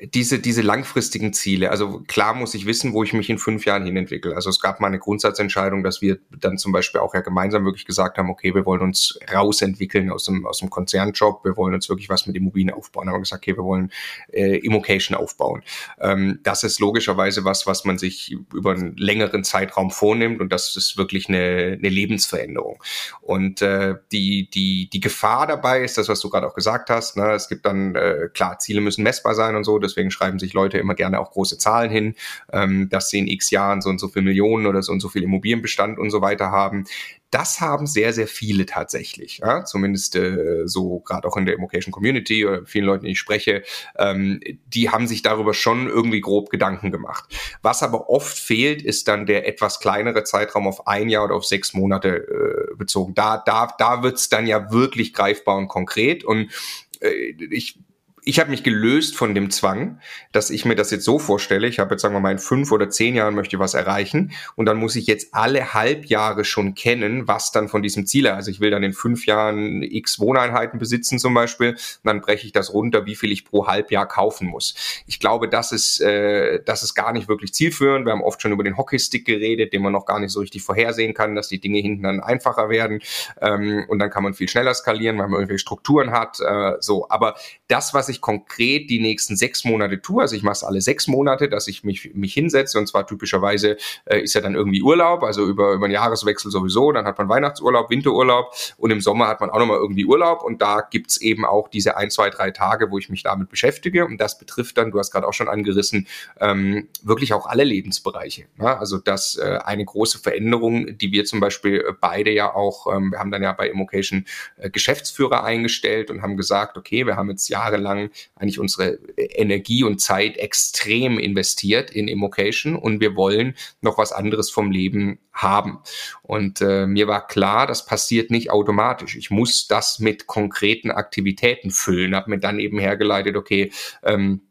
Diese, diese langfristigen Ziele. Also klar muss ich wissen, wo ich mich in fünf Jahren hin entwickle. Also es gab mal eine Grundsatzentscheidung, dass wir dann zum Beispiel auch ja gemeinsam wirklich gesagt haben, okay, wir wollen uns rausentwickeln aus dem, aus dem Konzernjob, wir wollen uns wirklich was mit Immobilien aufbauen. Haben wir gesagt, okay, wir wollen äh, Immocation aufbauen. Ähm, das ist logischerweise was, was man sich über einen längeren Zeitraum vornimmt und das ist wirklich eine, eine Lebensveränderung. Und äh, die, die, die Gefahr dabei ist das, was du gerade auch gesagt hast. Ne? Es gibt dann, äh, klar, Ziele müssen messbar sein und so, deswegen schreiben sich Leute immer gerne auch große Zahlen hin, ähm, dass sie in x Jahren so und so viel Millionen oder so und so viel Immobilienbestand und so weiter haben. Das haben sehr, sehr viele tatsächlich. Ja? Zumindest äh, so gerade auch in der Immocation Community oder vielen Leuten, die ich spreche, ähm, die haben sich darüber schon irgendwie grob Gedanken gemacht. Was aber oft fehlt, ist dann der etwas kleinere Zeitraum auf ein Jahr oder auf sechs Monate äh, bezogen. Da, da, da wird's dann ja wirklich greifbar und konkret. Und äh, ich ich habe mich gelöst von dem Zwang, dass ich mir das jetzt so vorstelle, ich habe jetzt sagen wir mal in fünf oder zehn Jahren möchte ich was erreichen und dann muss ich jetzt alle Halbjahre schon kennen, was dann von diesem Ziel, also ich will dann in fünf Jahren x Wohneinheiten besitzen zum Beispiel, und dann breche ich das runter, wie viel ich pro Halbjahr kaufen muss. Ich glaube, das ist, äh, das ist gar nicht wirklich zielführend. Wir haben oft schon über den Hockeystick geredet, den man noch gar nicht so richtig vorhersehen kann, dass die Dinge hinten dann einfacher werden ähm, und dann kann man viel schneller skalieren, weil man irgendwelche Strukturen hat. Äh, so, aber das, was ich konkret die nächsten sechs Monate tue, also ich mache es alle sechs Monate, dass ich mich, mich hinsetze. Und zwar typischerweise äh, ist ja dann irgendwie Urlaub, also über, über den Jahreswechsel sowieso, dann hat man Weihnachtsurlaub, Winterurlaub und im Sommer hat man auch nochmal irgendwie Urlaub. Und da gibt's eben auch diese ein, zwei, drei Tage, wo ich mich damit beschäftige. Und das betrifft dann, du hast gerade auch schon angerissen, ähm, wirklich auch alle Lebensbereiche. Ne? Also das äh, eine große Veränderung, die wir zum Beispiel beide ja auch, ähm, wir haben dann ja bei Immocation äh, Geschäftsführer eingestellt und haben gesagt, okay, wir haben jetzt jahrelang eigentlich unsere Energie und Zeit extrem investiert in Immocation und wir wollen noch was anderes vom Leben haben. Und äh, mir war klar, das passiert nicht automatisch. Ich muss das mit konkreten Aktivitäten füllen, habe mir dann eben hergeleitet, okay, ähm,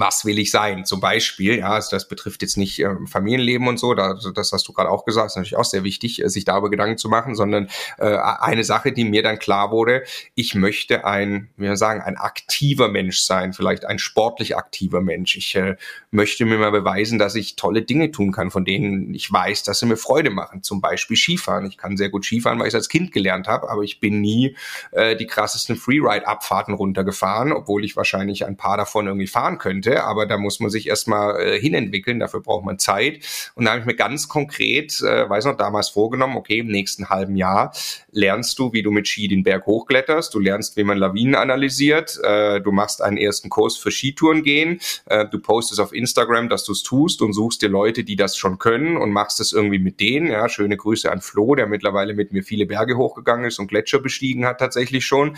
was will ich sein? Zum Beispiel, ja, also das betrifft jetzt nicht äh, Familienleben und so, da, das hast du gerade auch gesagt, ist natürlich auch sehr wichtig, äh, sich darüber Gedanken zu machen, sondern äh, eine Sache, die mir dann klar wurde, ich möchte ein, wie wir sagen, ein aktiver Mensch sein, vielleicht ein sportlich aktiver Mensch. Ich äh, möchte mir mal beweisen, dass ich tolle Dinge tun kann, von denen ich weiß, dass sie mir Freude machen. Zum Beispiel Skifahren. Ich kann sehr gut Skifahren, weil ich es als Kind gelernt habe, aber ich bin nie äh, die krassesten Freeride-Abfahrten runtergefahren, obwohl ich wahrscheinlich ein paar davon irgendwie fahren könnte könnte, aber da muss man sich erstmal äh, hinentwickeln, dafür braucht man Zeit. Und da habe ich mir ganz konkret, äh, weiß noch, damals vorgenommen, okay, im nächsten halben Jahr lernst du, wie du mit Ski den Berg hochkletterst, du lernst, wie man Lawinen analysiert, äh, du machst einen ersten Kurs für Skitouren gehen, äh, du postest auf Instagram, dass du es tust und suchst dir Leute, die das schon können und machst es irgendwie mit denen. Ja, schöne Grüße an Flo, der mittlerweile mit mir viele Berge hochgegangen ist und Gletscher bestiegen hat tatsächlich schon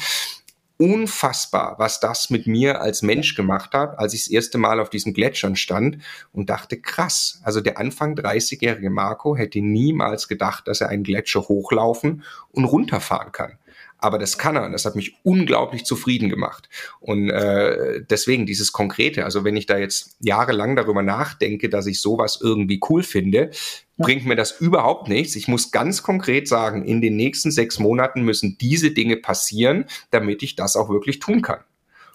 unfassbar, was das mit mir als Mensch gemacht hat, als ich das erste Mal auf diesen Gletschern stand und dachte, krass, also der Anfang 30-jährige Marco hätte niemals gedacht, dass er einen Gletscher hochlaufen und runterfahren kann aber das kann er und das hat mich unglaublich zufrieden gemacht. Und äh, deswegen dieses Konkrete, also wenn ich da jetzt jahrelang darüber nachdenke, dass ich sowas irgendwie cool finde, bringt mir das überhaupt nichts. Ich muss ganz konkret sagen, in den nächsten sechs Monaten müssen diese Dinge passieren, damit ich das auch wirklich tun kann.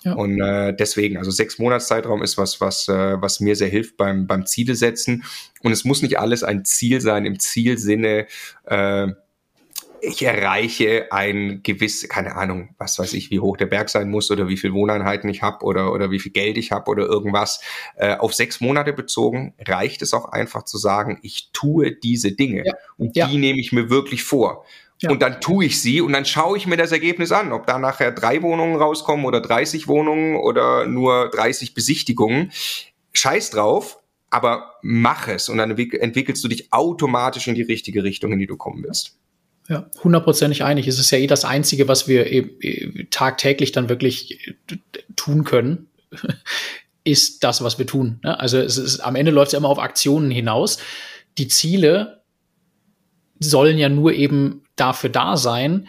Ja. Und äh, deswegen, also sechs Monatszeitraum ist was, was, äh, was mir sehr hilft beim, beim Ziele setzen. Und es muss nicht alles ein Ziel sein im Zielsinne, äh, ich erreiche ein gewiss, keine Ahnung, was weiß ich, wie hoch der Berg sein muss oder wie viel Wohneinheiten ich habe oder, oder wie viel Geld ich habe oder irgendwas. Äh, auf sechs Monate bezogen reicht es auch einfach zu sagen, ich tue diese Dinge ja. und ja. die nehme ich mir wirklich vor. Ja. Und dann tue ich sie und dann schaue ich mir das Ergebnis an, ob da nachher drei Wohnungen rauskommen oder 30 Wohnungen oder nur 30 Besichtigungen. Scheiß drauf, aber mach es und dann entwickelst du dich automatisch in die richtige Richtung, in die du kommen willst. Ja, hundertprozentig einig. Es ist ja eh das Einzige, was wir eben tagtäglich dann wirklich tun können, ist das, was wir tun. Ne? Also es ist, am Ende läuft es immer auf Aktionen hinaus. Die Ziele sollen ja nur eben dafür da sein,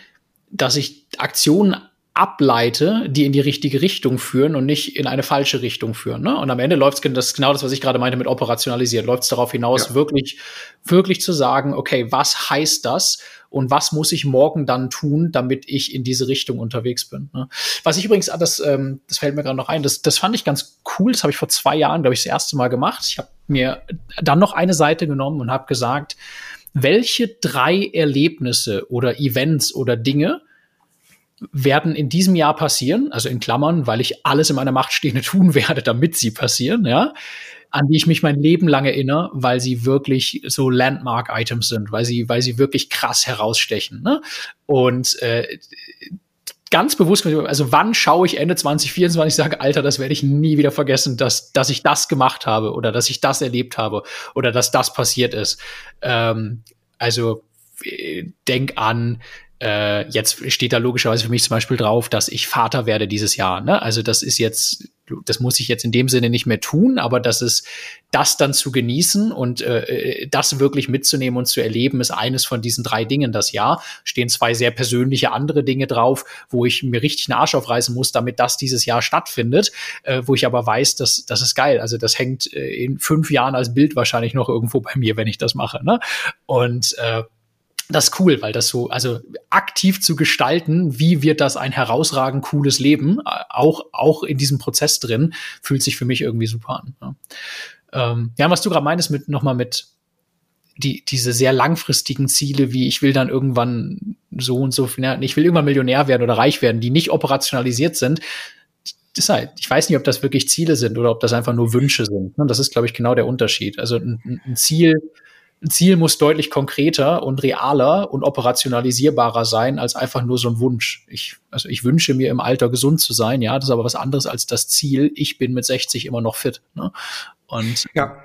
dass ich Aktionen ableite, die in die richtige Richtung führen und nicht in eine falsche Richtung führen. Ne? Und am Ende läuft es das genau das, was ich gerade meinte mit operationalisiert, läuft es darauf hinaus, ja. wirklich, wirklich zu sagen, okay, was heißt das und was muss ich morgen dann tun, damit ich in diese Richtung unterwegs bin. Ne? Was ich übrigens, das, ähm, das fällt mir gerade noch ein, das, das fand ich ganz cool, das habe ich vor zwei Jahren, glaube ich, das erste Mal gemacht. Ich habe mir dann noch eine Seite genommen und habe gesagt, welche drei Erlebnisse oder Events oder Dinge werden in diesem Jahr passieren, also in Klammern, weil ich alles in meiner Macht Stehende tun werde, damit sie passieren, ja, an die ich mich mein Leben lang erinnere, weil sie wirklich so Landmark-Items sind, weil sie, weil sie wirklich krass herausstechen. Ne? Und äh, ganz bewusst, also wann schaue ich Ende 2024 sage, Alter, das werde ich nie wieder vergessen, dass, dass ich das gemacht habe oder dass ich das erlebt habe oder dass das passiert ist. Ähm, also äh, denk an äh, jetzt steht da logischerweise für mich zum Beispiel drauf, dass ich Vater werde dieses Jahr. Ne? Also das ist jetzt, das muss ich jetzt in dem Sinne nicht mehr tun, aber das ist das dann zu genießen und äh, das wirklich mitzunehmen und zu erleben, ist eines von diesen drei Dingen das Jahr. Stehen zwei sehr persönliche andere Dinge drauf, wo ich mir richtig einen Arsch aufreißen muss, damit das dieses Jahr stattfindet, äh, wo ich aber weiß, dass das ist geil. Also das hängt äh, in fünf Jahren als Bild wahrscheinlich noch irgendwo bei mir, wenn ich das mache. Ne? Und äh, das ist cool, weil das so, also aktiv zu gestalten, wie wird das ein herausragend cooles Leben, auch, auch in diesem Prozess drin, fühlt sich für mich irgendwie super an. Ja, ähm, ja was du gerade meinst mit, nochmal mit, die, diese sehr langfristigen Ziele, wie ich will dann irgendwann so und so, ich will irgendwann Millionär werden oder reich werden, die nicht operationalisiert sind. Halt, ich weiß nicht, ob das wirklich Ziele sind oder ob das einfach nur Wünsche sind. Und das ist, glaube ich, genau der Unterschied. Also ein, ein Ziel, Ziel muss deutlich konkreter und realer und operationalisierbarer sein als einfach nur so ein Wunsch. Ich, also ich wünsche mir im Alter gesund zu sein, ja, das ist aber was anderes als das Ziel, ich bin mit 60 immer noch fit. Ne? Und ja.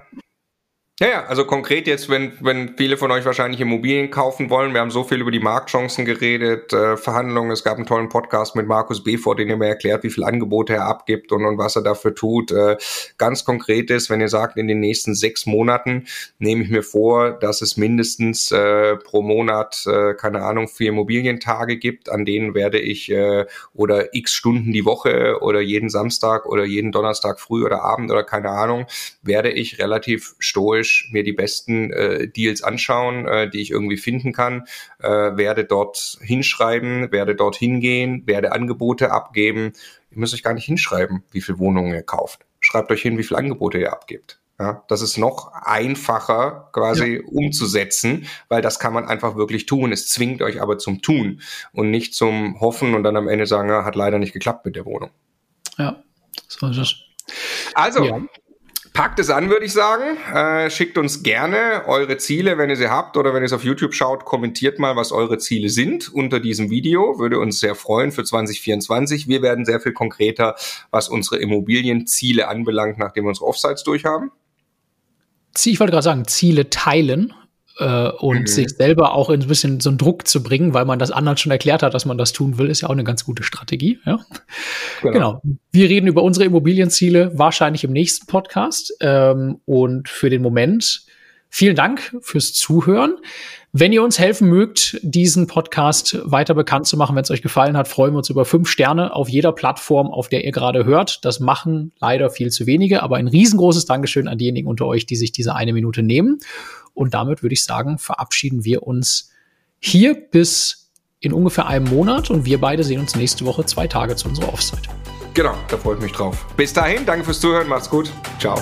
Ja, ja, also konkret jetzt, wenn, wenn viele von euch wahrscheinlich Immobilien kaufen wollen, wir haben so viel über die Marktchancen geredet, äh, Verhandlungen, es gab einen tollen Podcast mit Markus B. vor, den er mir erklärt, wie viel Angebote er abgibt und, und was er dafür tut. Äh, ganz konkret ist, wenn ihr sagt, in den nächsten sechs Monaten nehme ich mir vor, dass es mindestens äh, pro Monat, äh, keine Ahnung, vier Immobilientage gibt, an denen werde ich äh, oder x Stunden die Woche oder jeden Samstag oder jeden Donnerstag früh oder Abend oder keine Ahnung, werde ich relativ stoisch Research mir die besten äh, Deals anschauen, äh, die ich irgendwie finden kann, äh, werde dort hinschreiben, werde dort hingehen, werde Angebote abgeben. Ihr müsst euch gar nicht hinschreiben, wie viel Wohnungen ihr kauft. Schreibt euch hin, wie viel Angebote ihr abgibt. Ja, das ist noch einfacher quasi ja. umzusetzen, weil das kann man einfach wirklich tun. Es zwingt euch aber zum Tun und nicht zum Hoffen und dann am Ende sagen, ja, hat leider nicht geklappt mit der Wohnung. Ja, so ist es. Also, ja. Packt es an, würde ich sagen. Äh, schickt uns gerne eure Ziele, wenn ihr sie habt oder wenn ihr es auf YouTube schaut, kommentiert mal, was eure Ziele sind unter diesem Video. Würde uns sehr freuen für 2024. Wir werden sehr viel konkreter, was unsere Immobilienziele anbelangt, nachdem wir unsere Offsites durchhaben. Ich wollte gerade sagen, Ziele teilen äh, und mhm. sich selber auch ein bisschen so einen Druck zu bringen, weil man das anderen schon erklärt hat, dass man das tun will, ist ja auch eine ganz gute Strategie. Ja? Genau. genau. Wir reden über unsere Immobilienziele wahrscheinlich im nächsten Podcast. Ähm, und für den Moment vielen Dank fürs Zuhören. Wenn ihr uns helfen mögt, diesen Podcast weiter bekannt zu machen, wenn es euch gefallen hat, freuen wir uns über fünf Sterne auf jeder Plattform, auf der ihr gerade hört. Das machen leider viel zu wenige, aber ein riesengroßes Dankeschön an diejenigen unter euch, die sich diese eine Minute nehmen. Und damit würde ich sagen, verabschieden wir uns hier bis in ungefähr einem Monat und wir beide sehen uns nächste Woche zwei Tage zu unserer Offside. Genau, da freue ich mich drauf. Bis dahin, danke fürs Zuhören, macht's gut. Ciao.